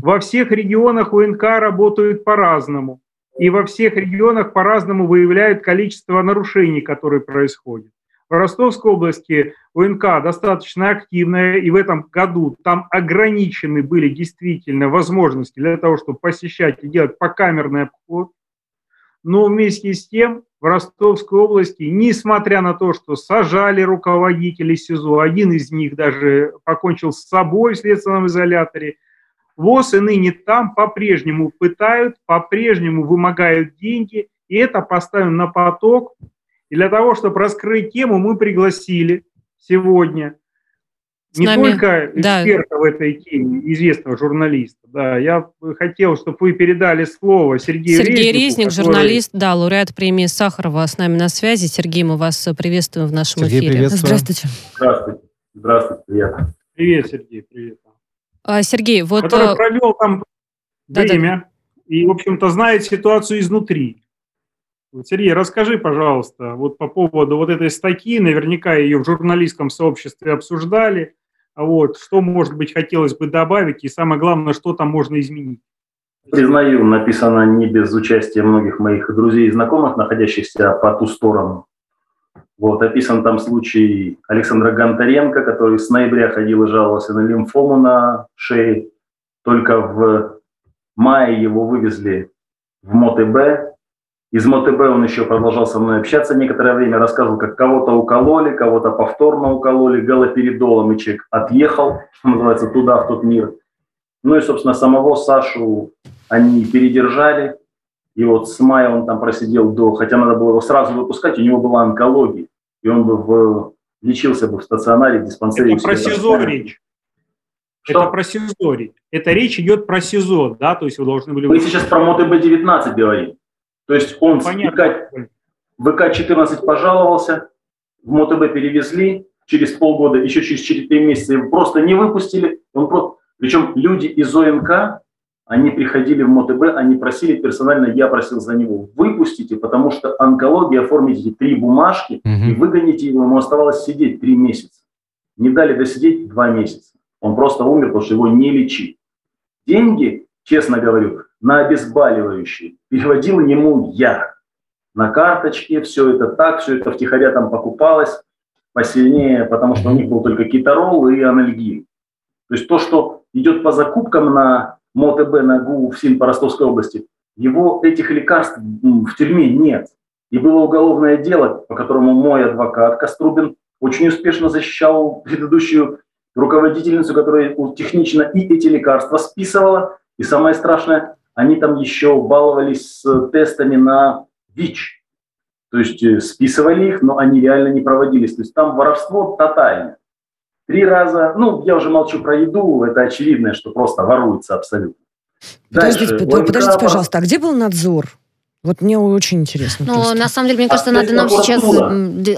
Во всех регионах ОНК работают по-разному. И во всех регионах по-разному выявляют количество нарушений, которые происходят. В Ростовской области ОНК достаточно активная, и в этом году там ограничены были действительно возможности для того, чтобы посещать и делать покамерный обход. Но вместе с тем в Ростовской области, несмотря на то, что сажали руководителей СИЗО, один из них даже покончил с собой в следственном изоляторе, ВОЗ и ныне там по-прежнему пытают, по-прежнему вымогают деньги, и это поставим на поток. И для того, чтобы раскрыть тему, мы пригласили сегодня не нами, только эксперта да. в этой теме, известного журналиста. Да, я хотел, чтобы вы передали слово Сергею Сергей Резнику, который... журналист, да, лауреат премии Сахарова с нами на связи. Сергей, мы вас приветствуем в нашем Сергей, эфире. Здравствуйте. Здравствуйте. Здравствуйте, приятно. Привет, Сергей, привет. А, Сергей, вот... Который а, провел там да, время да. и, в общем-то, знает ситуацию изнутри. Сергей, расскажи, пожалуйста, вот по поводу вот этой статьи, наверняка ее в журналистском сообществе обсуждали, вот, что, может быть, хотелось бы добавить, и самое главное, что там можно изменить. Признаю, написано не без участия многих моих друзей и знакомых, находящихся по ту сторону. Вот, описан там случай Александра Гонтаренко, который с ноября ходил и жаловался на лимфому на шее. Только в мае его вывезли в МОТБ, из МОТБ он еще продолжал со мной общаться некоторое время, рассказывал, как кого-то укололи, кого-то повторно укололи галоперидолом, и человек отъехал, что называется, туда, в тот мир. Ну и, собственно, самого Сашу они передержали, и вот с мая он там просидел до, хотя надо было его сразу выпускать, у него была онкология, и он бы в, лечился бы в стационаре, в диспансере. Это про СИЗО речь. Что? Это про СИЗО речь. Это речь идет про СИЗО, да, то есть вы должны были... Мы сейчас про МОТБ-19 говорим. То есть он в ВК-14 пожаловался, в МОТБ перевезли, через полгода, еще через 4 месяца его просто не выпустили. Он просто... Причем люди из ОНК, они приходили в МОТБ, они просили персонально, я просил за него, выпустите, потому что онкология, оформите три бумажки угу. и выгоните его, ему оставалось сидеть три месяца. Не дали досидеть два месяца. Он просто умер, потому что его не лечили. Деньги, честно говорю, на обезболивающие переводил ему я. На карточке все это так, все это втихаря там покупалось посильнее, потому что у них был только китарол и анальгин. То есть то, что идет по закупкам на МОТБ, на ГУ, в СИН по Ростовской области, его этих лекарств в тюрьме нет. И было уголовное дело, по которому мой адвокат Кострубин очень успешно защищал предыдущую руководительницу, которая технично и эти лекарства списывала. И самое страшное, они там еще баловались с тестами на ВИЧ. То есть э, списывали их, но они реально не проводились. То есть там воровство тотальное. Три раза, ну, я уже молчу про еду, это очевидно, что просто воруется абсолютно. Подождите, Дальше, подождите, пожалуйста, а где был надзор? Вот мне очень интересно. Но просто. на самом деле, мне кажется, а надо нам сейчас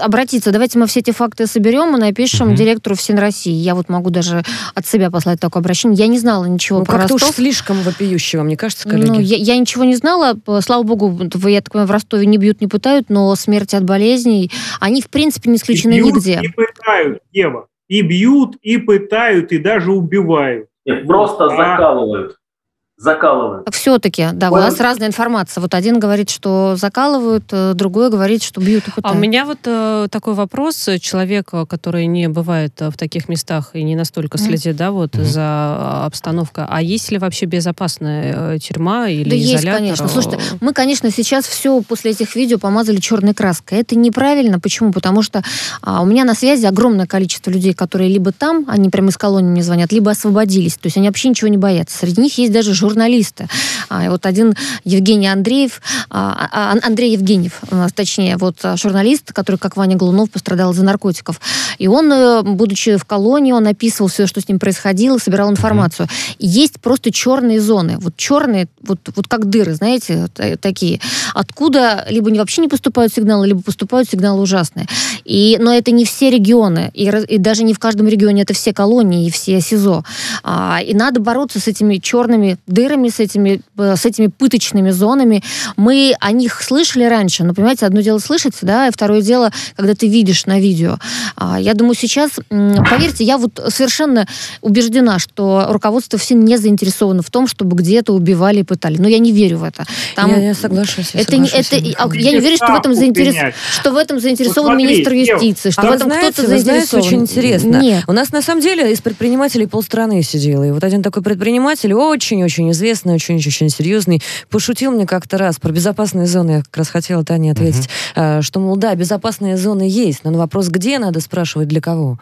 обратиться. Давайте мы все эти факты соберем и напишем угу. директору всен России. Я вот могу даже от себя послать такое обращение. Я не знала ничего ну, про как-то Ростов. уж слишком вопиющего, мне кажется, коллеги. Ну, я, я ничего не знала. Слава богу, я так понимаю, в Ростове не бьют, не пытают, но смерти от болезней, они в принципе не исключены и бьют, нигде. И пытают, Ева. И бьют, и пытают, и даже убивают. Нет, просто а... закалывают закалывают. Все-таки, да, Понял? у нас разная информация. Вот один говорит, что закалывают, э, другой говорит, что бьют и А у меня вот э, такой вопрос. Человек, который не бывает в таких местах и не настолько следит, mm. да, вот mm-hmm. за обстановкой. А есть ли вообще безопасная э, тюрьма или да изолятор? есть, конечно. Слушайте, мы, конечно, сейчас все после этих видео помазали черной краской. Это неправильно. Почему? Потому что а, у меня на связи огромное количество людей, которые либо там, они прямо из колонии мне звонят, либо освободились. То есть они вообще ничего не боятся. Среди них есть даже журналисты журналисты. А, вот один Евгений Андреев, а, а, Андрей Евгеньев, точнее, вот журналист, который, как Ваня Глунов, пострадал из-за наркотиков. И он, э, будучи в колонии, он описывал все, что с ним происходило, собирал информацию. И есть просто черные зоны. Вот черные, вот, вот как дыры, знаете, э, такие. Откуда либо вообще не поступают сигналы, либо поступают сигналы ужасные. И, но это не все регионы. И, и даже не в каждом регионе это все колонии и все СИЗО. А, и надо бороться с этими черными дырами дырами, с этими, э, с этими пыточными зонами. Мы о них слышали раньше, но, понимаете, одно дело слышать, да, и второе дело, когда ты видишь на видео. А, я думаю, сейчас, поверьте, я вот совершенно убеждена, что руководство все не заинтересовано в том, чтобы где-то убивали и пытали. Но я не верю в это. Там... Я, я соглашусь. Я, это, соглашусь, это, а, я не верю, что в этом, заинтерес... что в этом заинтересован вот министр юстиции, что а в этом кто-то заинтересован. Знаете, очень интересно. Нет. У нас на самом деле из предпринимателей полстраны сидело. И вот один такой предприниматель очень-очень очень известный, очень-очень серьезный, пошутил мне как-то раз про безопасные зоны, я как раз хотела Тане ответить, uh-huh. что, мол, да, безопасные зоны есть, но на вопрос, где, надо спрашивать, для кого.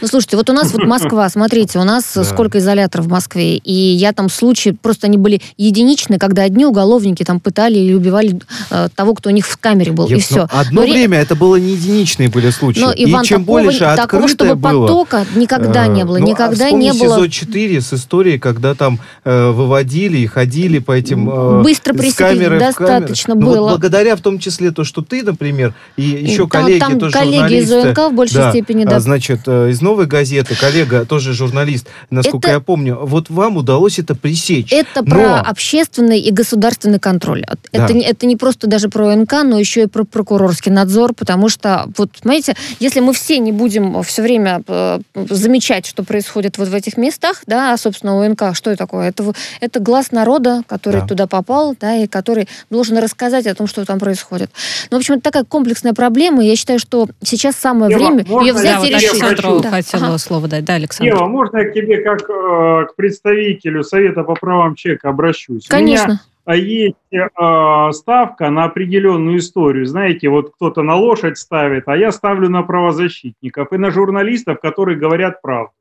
Ну, слушайте, вот у нас вот Москва, смотрите, у нас да. сколько изоляторов в Москве, и я там случаи, просто они были единичные, когда одни уголовники там пытали или убивали э, того, кто у них в камере был, Нет, и все. Одно но время ре... это было не единичные были случаи. Но, Иван, и чем такого, больше такого, чтобы было, потока никогда э, не было, ну, никогда а не было. СИЗО 4 с историей, когда там э, выводили и ходили по этим э, Быстро пресекли, достаточно ну, было. Вот благодаря в том числе то, что ты, например, и еще там, коллеги там тоже коллеги из ОНК в большей да, степени, да. Значит, э, из «Новой газеты» коллега, тоже журналист, насколько это, я помню, вот вам удалось это пресечь. Это но... про общественный и государственный контроль. Да. Это, это не просто даже про НК, но еще и про прокурорский надзор, потому что, вот, знаете, если мы все не будем все время э, замечать, что происходит вот в этих местах, да, а, собственно, УНК, что это такое? Это, это глаз народа, который да. туда попал, да, и который должен рассказать о том, что там происходит. Ну, в общем, это такая комплексная проблема, и я считаю, что сейчас самое Ева, время ее взять и решить. Да. Хотела ага слово дать. Да, Александр? Ева, можно я к тебе как э, к представителю Совета по правам человека обращусь? Конечно. У меня есть э, ставка на определенную историю. Знаете, вот кто-то на лошадь ставит, а я ставлю на правозащитников и на журналистов, которые говорят правду.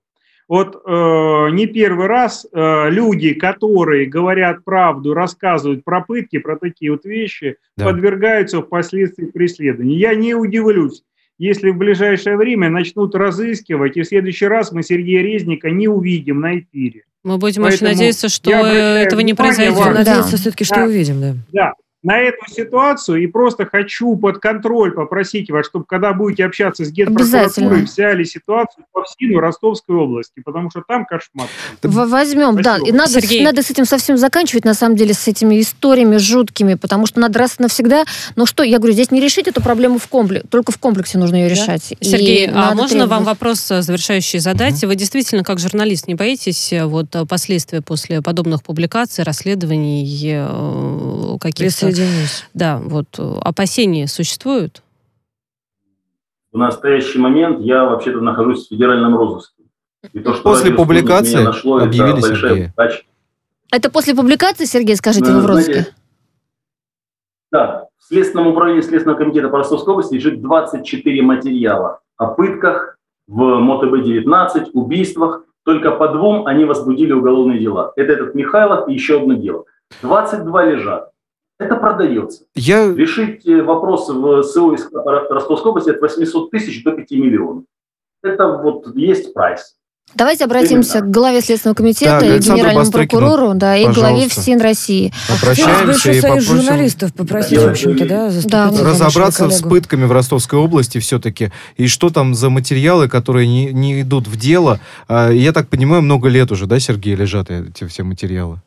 Вот э, не первый раз э, люди, которые говорят правду, рассказывают про пытки, про такие вот вещи, да. подвергаются впоследствии преследованию. Я не удивлюсь, если в ближайшее время начнут разыскивать, и в следующий раз мы Сергея Резника не увидим на эфире. Мы будем Поэтому очень надеяться, что этого не произойдет. Надеяться да. все-таки, что да. увидим, да. Да, на эту ситуацию и просто хочу под контроль попросить вас, чтобы когда будете общаться с генпрокуратурой, взяли ситуацию по всему Ростовской области, потому что там кошмар. Возьмем, Спасибо. да. И надо, Сергей. надо с этим совсем заканчивать, на самом деле, с этими историями жуткими, потому что надо раз и навсегда... Но что, я говорю, здесь не решить эту проблему в комплексе, только в комплексе нужно ее решать. Да? Сергей, а можно требовать... вам вопрос э, завершающий задать? Угу. Вы действительно, как журналист, не боитесь э, вот э, последствия после подобных публикаций, расследований каких-то Денис. Да, вот э, опасения существуют? В настоящий момент я вообще-то нахожусь в федеральном розыске. И то, что после публикации нашло, объявили это Сергея. Это после публикации, Сергей, скажите, вы в розыске? Да. В Следственном управлении Следственного комитета по Ростовской области лежит 24 материала о пытках в МОТБ-19, убийствах. Только по двум они возбудили уголовные дела. Это этот Михайлов и еще одно дело. 22 лежат. Это продается. Я... Решить э, вопросы в СО из Ростовской области от 800 тысяч до 5 миллионов. Это вот есть прайс. Давайте обратимся Именно. к главе Следственного комитета да, и генеральному Бастрыкину, прокурору, да, и главе ФСИН России. Обращаемся и попросим... журналистов попросить, в общем-то, да, да. разобраться с пытками в Ростовской области все-таки, и что там за материалы, которые не, не идут в дело. Я так понимаю, много лет уже, да, Сергей, лежат эти все материалы?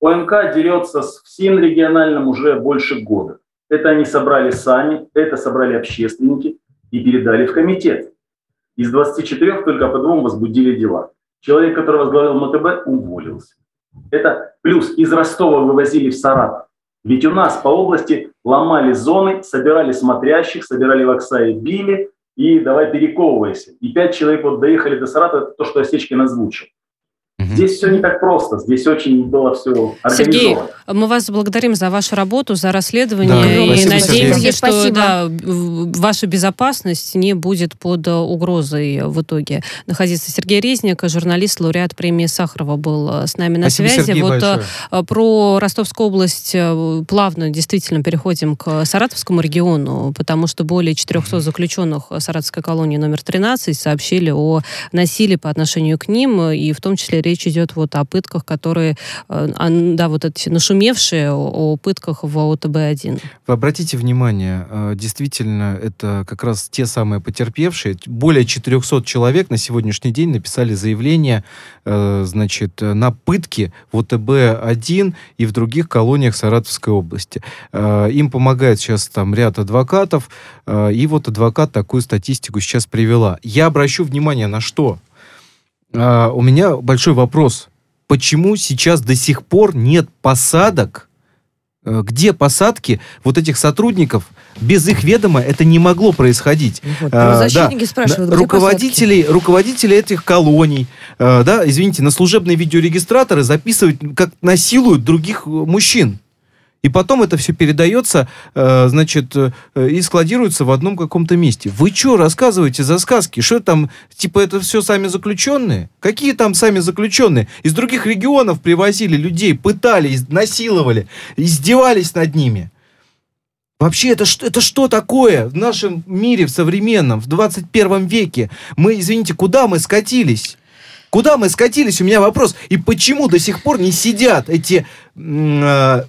ОНК дерется с ФСИН региональным уже больше года. Это они собрали сами, это собрали общественники и передали в комитет. Из 24 только по двум возбудили дела. Человек, который возглавил МТБ, уволился. Это плюс из Ростова вывозили в Саратов. Ведь у нас по области ломали зоны, собирали смотрящих, собирали в Оксае, били, и давай перековывайся. И пять человек вот доехали до Саратова, это то, что Осечкин озвучил. Здесь все не так просто, здесь очень было все Сергей, мы вас благодарим за вашу работу, за расследование да, и спасибо, надеемся, Сергей. что да, ваша безопасность не будет под угрозой в итоге находиться. Сергей Резник, журналист, лауреат премии Сахарова был с нами на спасибо, связи. Сергей, вот большое. Э, про Ростовскую область э, плавно действительно переходим к Саратовскому региону, потому что более 400 заключенных Саратовской колонии номер 13 сообщили о насилии по отношению к ним, и в том числе речь идет вот о пытках, которые, э, да, вот эти нашумевшие о, пытках в ОТБ-1. Вы обратите внимание, э, действительно, это как раз те самые потерпевшие. Более 400 человек на сегодняшний день написали заявление, э, значит, на пытки в ОТБ-1 и в других колониях Саратовской области. Им помогает сейчас там ряд адвокатов, и вот адвокат такую статистику сейчас привела. Я обращу внимание на что? А, у меня большой вопрос. Почему сейчас до сих пор нет посадок Э, где посадки вот этих сотрудников? Без их ведома это не могло происходить. Вот, правозащитники да, спрашивают, где руководители, этих колоний, э, да, извините, на служебные видеорегистраторы записывают, как насилуют других мужчин. И потом это все передается, э, значит, э, и складируется в одном каком-то месте. Вы что рассказываете за сказки? Что там, типа, это все сами заключенные? Какие там сами заключенные? Из других регионов привозили людей, пытали, насиловали, издевались над ними. Вообще, это, это что такое в нашем мире, в современном, в 21 веке? Мы, извините, куда мы скатились? Куда мы скатились? У меня вопрос. И почему до сих пор не сидят эти... Э,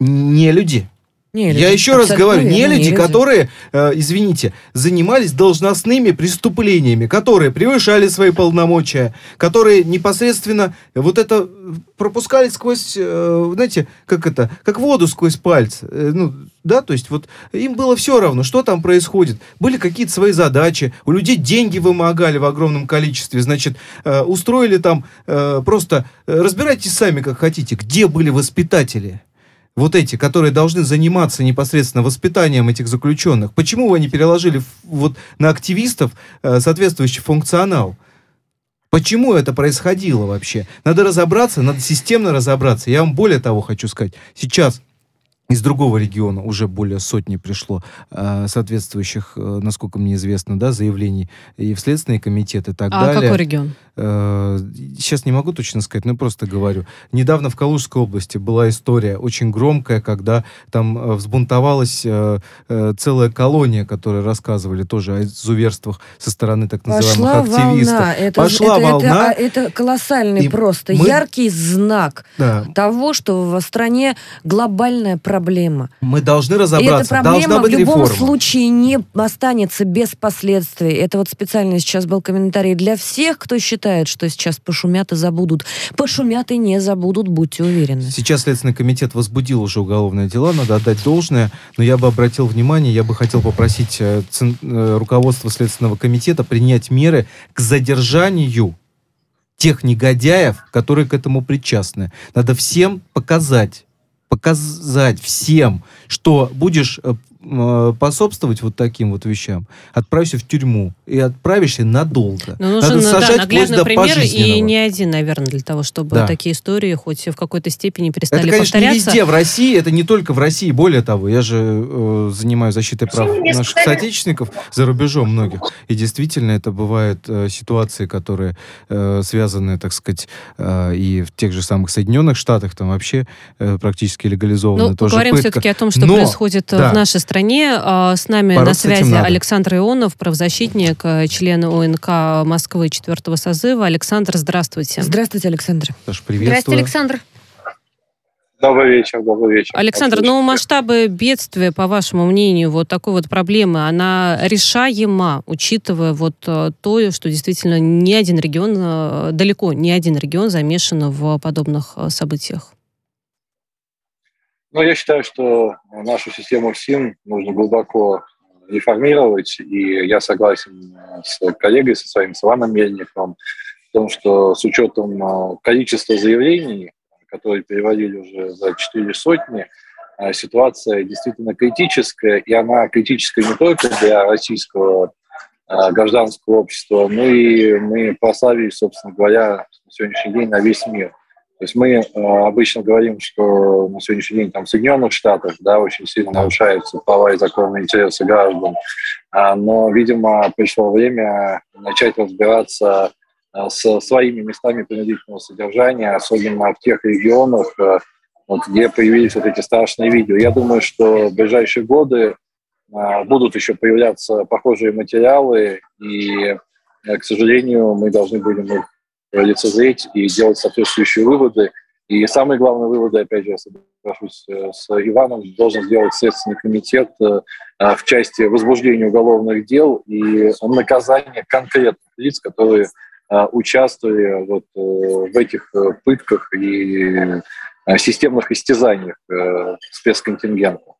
не люди. Не люди. Я еще раз говорю, не, не люди, которые, э, извините, занимались должностными преступлениями, которые превышали свои полномочия, которые непосредственно вот это пропускали сквозь, э, знаете, как это, как воду сквозь пальцы. Э, ну, да, то есть вот им было все равно, что там происходит. Были какие-то свои задачи, у людей деньги вымогали в огромном количестве, значит, э, устроили там э, просто, э, разбирайтесь сами, как хотите, где были воспитатели вот эти, которые должны заниматься непосредственно воспитанием этих заключенных, почему вы не переложили вот на активистов э, соответствующий функционал? Почему это происходило вообще? Надо разобраться, надо системно разобраться. Я вам более того хочу сказать. Сейчас из другого региона уже более сотни пришло э, соответствующих, э, насколько мне известно, да, заявлений и в Следственный комитет и так а далее. А какой регион? Э, сейчас не могу точно сказать, но просто говорю. Недавно в Калужской области была история очень громкая, когда там э, взбунтовалась э, э, целая колония, которые рассказывали тоже о изуверствах со стороны так называемых Пошла активистов. Волна. Это, Пошла это, волна. Это, это колоссальный и просто мы... яркий знак да. того, что в стране глобальная проблема проблема. Мы должны разобраться. И эта проблема быть в любом реформа. случае не останется без последствий. Это вот специально сейчас был комментарий для всех, кто считает, что сейчас пошумят и забудут. Пошумят и не забудут, будьте уверены. Сейчас Следственный комитет возбудил уже уголовные дела, надо отдать должное, но я бы обратил внимание, я бы хотел попросить э, э, руководство Следственного комитета принять меры к задержанию тех негодяев, которые к этому причастны. Надо всем показать, показать всем, что будешь э, э, пособствовать вот таким вот вещам, отправишься в тюрьму и отправишься надолго. Но нужен, Надо сажать да, наглядный пример и не один, наверное, для того, чтобы да. такие истории хоть в какой-то степени перестали это, конечно, повторяться. не везде в России, это не только в России. Более того, я же э, занимаюсь защитой прав наших соотечественников за рубежом многих. И действительно, это бывают э, ситуации, которые э, связаны, так сказать, э, и в тех же самых Соединенных Штатах, там вообще э, практически легализованы ну, тоже поговорим пытка. все-таки о том, что Но, происходит да. в нашей стране. А, с нами Бороться на связи. Александр Ионов, правозащитник, э, член ОНК Москвы четвертого созыва. Александр, здравствуйте. Здравствуйте, Александр. Саша, приветствую. Здравствуйте, Александр. Добрый вечер, добрый вечер. Александр, ну масштабы бедствия, по вашему мнению, вот такой вот проблемы, она решаема, учитывая вот э, то, что действительно ни один регион, э, далеко не один регион замешан в подобных событиях? Ну, я считаю, что нашу систему СИН нужно глубоко реформировать, и я согласен с коллегой, со своим с Иваном Мельниковым, в том, что с учетом количества заявлений, которые переводили уже за четыре сотни, ситуация действительно критическая, и она критическая не только для российского гражданского общества, но и мы прославились, собственно говоря, на сегодняшний день на весь мир. То есть мы э, обычно говорим, что на сегодняшний день там в Соединенных Штатах да, очень сильно нарушаются права и законные интересы граждан, а, но, видимо, пришло время начать разбираться а, с своими местами принудительного содержания, особенно в тех регионах, а, вот, где появились вот эти страшные видео. Я думаю, что в ближайшие годы будут еще появляться похожие материалы, и, к сожалению, мы должны будем их лицезреть и делать соответствующие выводы. И самые главные выводы, опять же, я соглашусь с Иваном, должен сделать Следственный комитет э, в части возбуждения уголовных дел и наказания конкретных лиц, которые э, участвовали вот э, в этих пытках и системных истязаниях спецконтингента.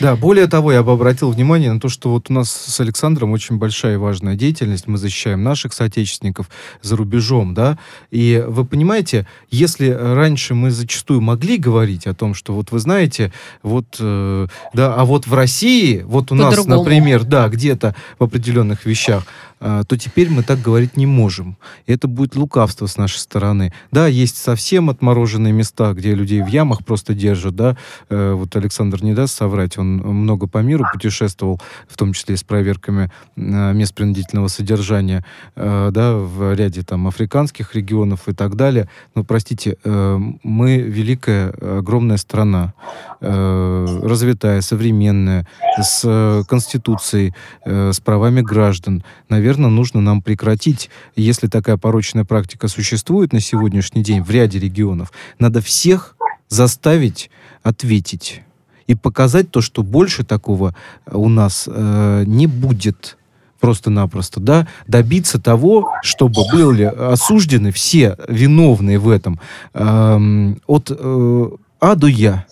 Да, более того, я бы обратил внимание на то, что вот у нас с Александром очень большая и важная деятельность. Мы защищаем наших соотечественников за рубежом, да. И вы понимаете, если раньше мы зачастую могли говорить о том, что вот вы знаете, вот, э, да, а вот в России, вот у нас, например, да, где-то в определенных вещах, то теперь мы так говорить не можем. И это будет лукавство с нашей стороны. Да, есть совсем отмороженные места, где людей в ямах просто держат, да. Э, вот Александр не даст соврать, он много по миру путешествовал, в том числе и с проверками э, мест принудительного содержания, э, да, в ряде там африканских регионов и так далее. Но, простите, э, мы великая, огромная страна, развитая, современная, с конституцией, с правами граждан. Наверное, нужно нам прекратить, если такая порочная практика существует на сегодняшний день в ряде регионов, надо всех заставить ответить и показать то, что больше такого у нас э, не будет просто-напросто, да, добиться того, чтобы были осуждены все виновные в этом э, от э, А до Я.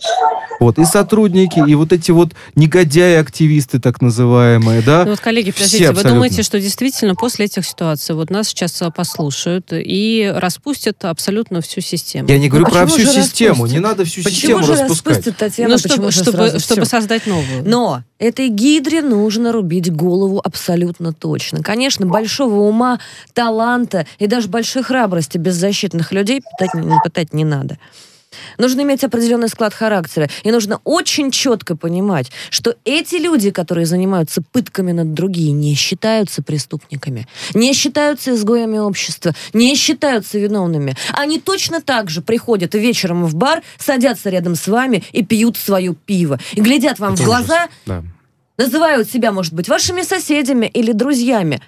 Вот, и сотрудники, и вот эти вот негодяи-активисты, так называемые, да. Ну вот, коллеги, подождите, вы думаете, что действительно после этих ситуаций вот нас сейчас а, послушают и распустят абсолютно всю систему? Я не говорю ну, про всю систему, распустят? не надо всю почему систему же распускать. Распустят, Татьяна, ну, чтобы, чтобы, чтобы создать новую. Но этой гидре нужно рубить голову абсолютно точно. Конечно, большого ума, таланта и даже большой храбрости беззащитных людей пытать, пытать не надо. Нужно иметь определенный склад характера. И нужно очень четко понимать, что эти люди, которые занимаются пытками над другими, не считаются преступниками, не считаются изгоями общества, не считаются виновными. Они точно так же приходят вечером в бар, садятся рядом с вами и пьют свое пиво. И глядят вам Это в глаза, да. называют себя, может быть, вашими соседями или друзьями,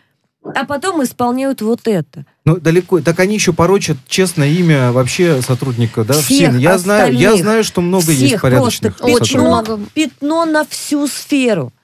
а потом исполняют вот это – ну, далеко. Так они еще порочат честное имя вообще сотрудника, да, всех в СИН. Я знаю, я знаю, что много всех есть порядочных просто очень много. Пятно на всю сферу.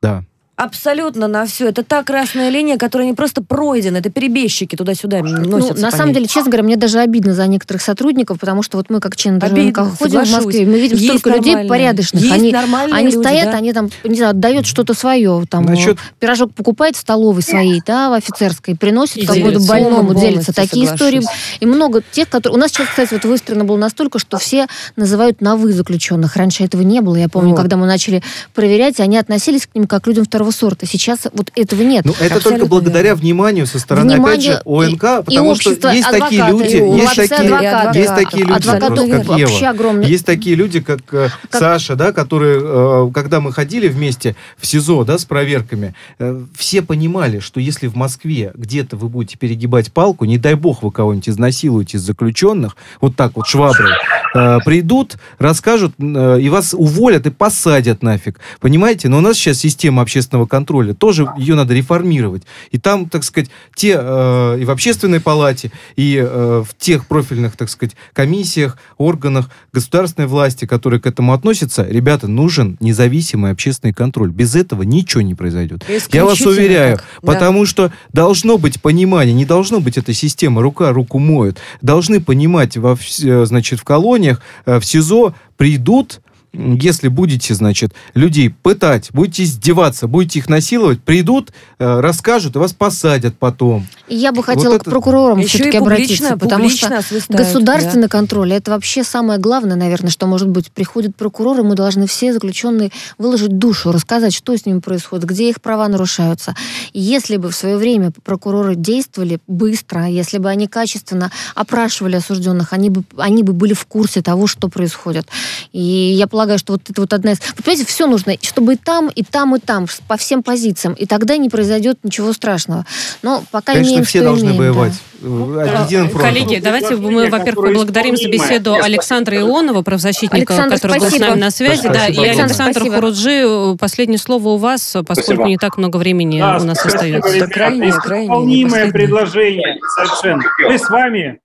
Да. Абсолютно на все. Это та красная линия, которая не просто пройдена, это перебежчики туда-сюда носятся. Ну, на самом ней. деле, честно говоря, мне даже обидно за некоторых сотрудников, потому что вот мы как член ДРНК ходим в Москве, мы видим есть столько людей порядочных. Есть они они люди, стоят, да? они там, не знаю, отдают что-то свое. Там, Насчет... Пирожок покупает в столовой своей, да, в офицерской, приносит какому-то больному, делится. Такие соглашусь. истории. И много тех, которые... У нас сейчас, кстати, вот выстроено было настолько, что все называют на «вы» заключенных. Раньше этого не было. Я помню, вот. когда мы начали проверять, они относились к ним как к людям второго сорта. Сейчас вот этого нет. Ну, это только благодаря верно. вниманию со стороны, Внимание опять же, ОНК, потому что есть адвокаты, такие люди, есть такие, адвокаты, есть такие люди, адвокаты, как Ева, есть такие люди, как, э, как Саша, да, которые, э, когда мы ходили вместе в СИЗО, да, с проверками, э, все понимали, что если в Москве где-то вы будете перегибать палку, не дай бог вы кого-нибудь изнасилуете из заключенных, вот так вот шваброй, придут, расскажут, и вас уволят и посадят нафиг. Понимаете? Но у нас сейчас система общественного контроля тоже ее надо реформировать. И там, так сказать, те э, и в общественной палате, и э, в тех профильных, так сказать, комиссиях, органах государственной власти, которые к этому относятся, ребята, нужен независимый общественный контроль. Без этого ничего не произойдет. Я вас уверяю, потому да. что должно быть понимание, не должно быть эта система рука руку моет. Должны понимать во, э, значит, в колониях, э, в СИЗО придут если будете, значит, людей пытать, будете издеваться, будете их насиловать, придут, э, расскажут, и вас посадят потом. Я бы хотела вот к прокурорам все-таки обратиться, потому что государственный да. контроль это вообще самое главное, наверное, что может быть. Приходят прокуроры, мы должны все заключенные выложить душу, рассказать, что с ними происходит, где их права нарушаются. И если бы в свое время прокуроры действовали быстро, если бы они качественно опрашивали осужденных, они бы, они бы были в курсе того, что происходит. И я полагаю, полагаю, что вот это вот одна из... Вы понимаете, все нужно, чтобы и там, и там, и там, по всем позициям. И тогда не произойдет ничего страшного. Но пока Конечно, имеем, все должны имеем, воевать. Да. Э, коллеги, давайте мы, во-первых, поблагодарим за беседу Александра Ионова, правозащитника, Александр, который спасибо. был с нами на связи. Спасибо. Да, и Александр спасибо. Хуруджи, последнее слово у вас, поскольку спасибо. не так много времени да, у нас остается. Это крайне, крайне. Исполнимое предложение, совершенно. Мы с вами,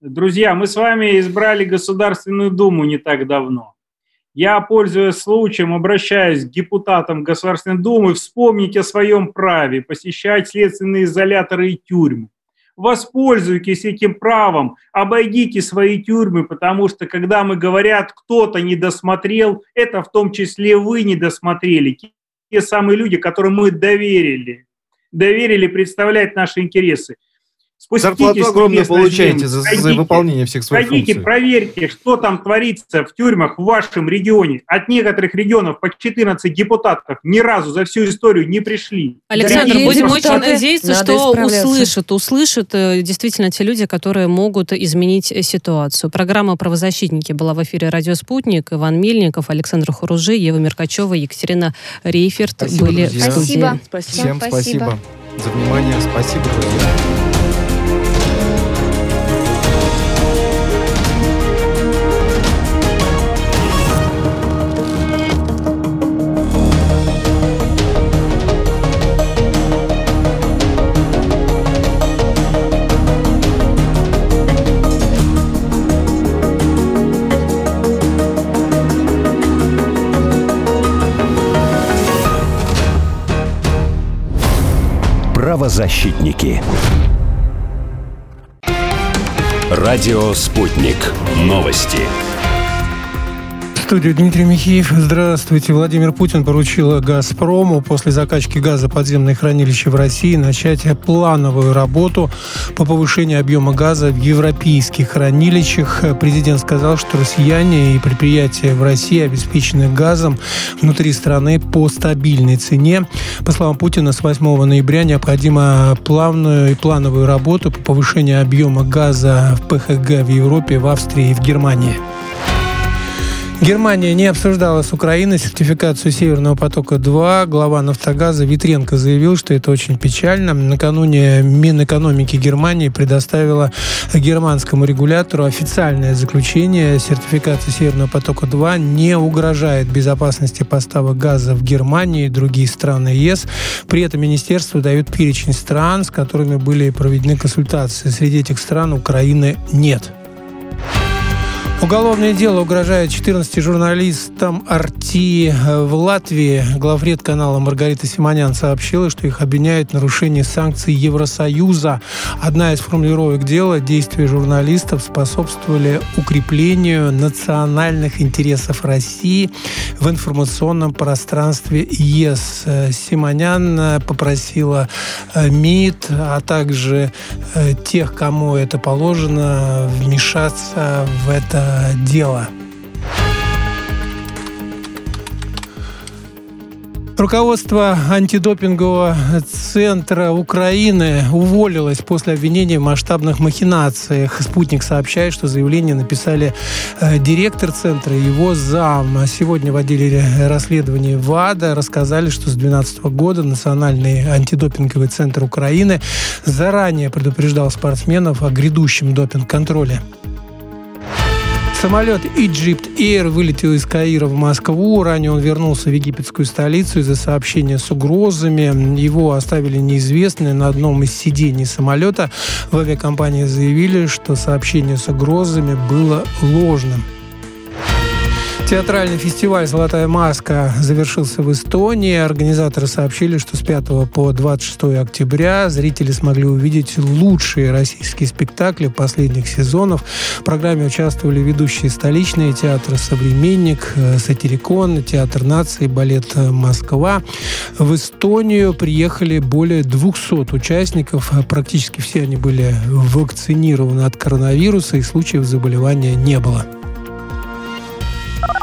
друзья, мы с вами избрали Государственную Думу не так давно. Я, пользуясь случаем, обращаюсь к депутатам Государственной Думы, вспомнить о своем праве посещать следственные изоляторы и тюрьмы. воспользуйтесь этим правом, обойдите свои тюрьмы, потому что когда мы говорят, кто-то не досмотрел, это в том числе вы не досмотрели. Те самые люди, которым мы доверили, доверили представлять наши интересы. Спуститесь Зарплату огромную получаете за, за выполнение всех своих Ходите, функций. проверьте, что там творится в тюрьмах в вашем регионе. От некоторых регионов по 14 депутатов ни разу за всю историю не пришли. Александр, Дорогие будем очень надеяться, что услышат, услышат э, действительно те люди, которые могут изменить э, ситуацию. Программа «Правозащитники» была в эфире «Радио Спутник». Иван Мельников, Александр Хуружи, Ева Меркачева, Екатерина Рейферт спасибо, были друзья. в студии. Спасибо. спасибо. Всем спасибо. спасибо за внимание. Спасибо, друзья. Правозащитники. Радио «Спутник». Новости студию Дмитрий Михеев. Здравствуйте. Владимир Путин поручил «Газпрому» после закачки газа подземные хранилища в России начать плановую работу по повышению объема газа в европейских хранилищах. Президент сказал, что россияне и предприятия в России обеспечены газом внутри страны по стабильной цене. По словам Путина, с 8 ноября необходимо плавную и плановую работу по повышению объема газа в ПХГ в Европе, в Австрии и в Германии. Германия не обсуждала с Украиной сертификацию Северного потока-2. Глава «Нафтогаза» Витренко заявил, что это очень печально. Накануне Минэкономики Германии предоставила германскому регулятору официальное заключение. Сертификация Северного потока-2 не угрожает безопасности поставок газа в Германию и другие страны ЕС. При этом министерство дает перечень стран, с которыми были проведены консультации. Среди этих стран Украины нет. Уголовное дело угрожает 14 журналистам Арти в Латвии. Главред канала Маргарита Симонян сообщила, что их обвиняют в нарушении санкций Евросоюза. Одна из формулировок дела – действия журналистов способствовали укреплению национальных интересов России в информационном пространстве ЕС. Симонян попросила МИД, а также э, тех, кому это положено, вмешаться в это дело. Руководство антидопингового центра Украины уволилось после обвинения в масштабных махинациях. Спутник сообщает, что заявление написали э, директор центра и его зам. Сегодня в отделе расследований ВАДА рассказали, что с 2012 года Национальный антидопинговый центр Украины заранее предупреждал спортсменов о грядущем допинг-контроле. Самолет Egypt Air вылетел из Каира в Москву. Ранее он вернулся в египетскую столицу из-за сообщения с угрозами. Его оставили неизвестные на одном из сидений самолета. В авиакомпании заявили, что сообщение с угрозами было ложным. Театральный фестиваль «Золотая маска» завершился в Эстонии. Организаторы сообщили, что с 5 по 26 октября зрители смогли увидеть лучшие российские спектакли последних сезонов. В программе участвовали ведущие столичные театры «Современник», «Сатирикон», Театр нации, балет «Москва». В Эстонию приехали более 200 участников. Практически все они были вакцинированы от коронавируса, и случаев заболевания не было. あ。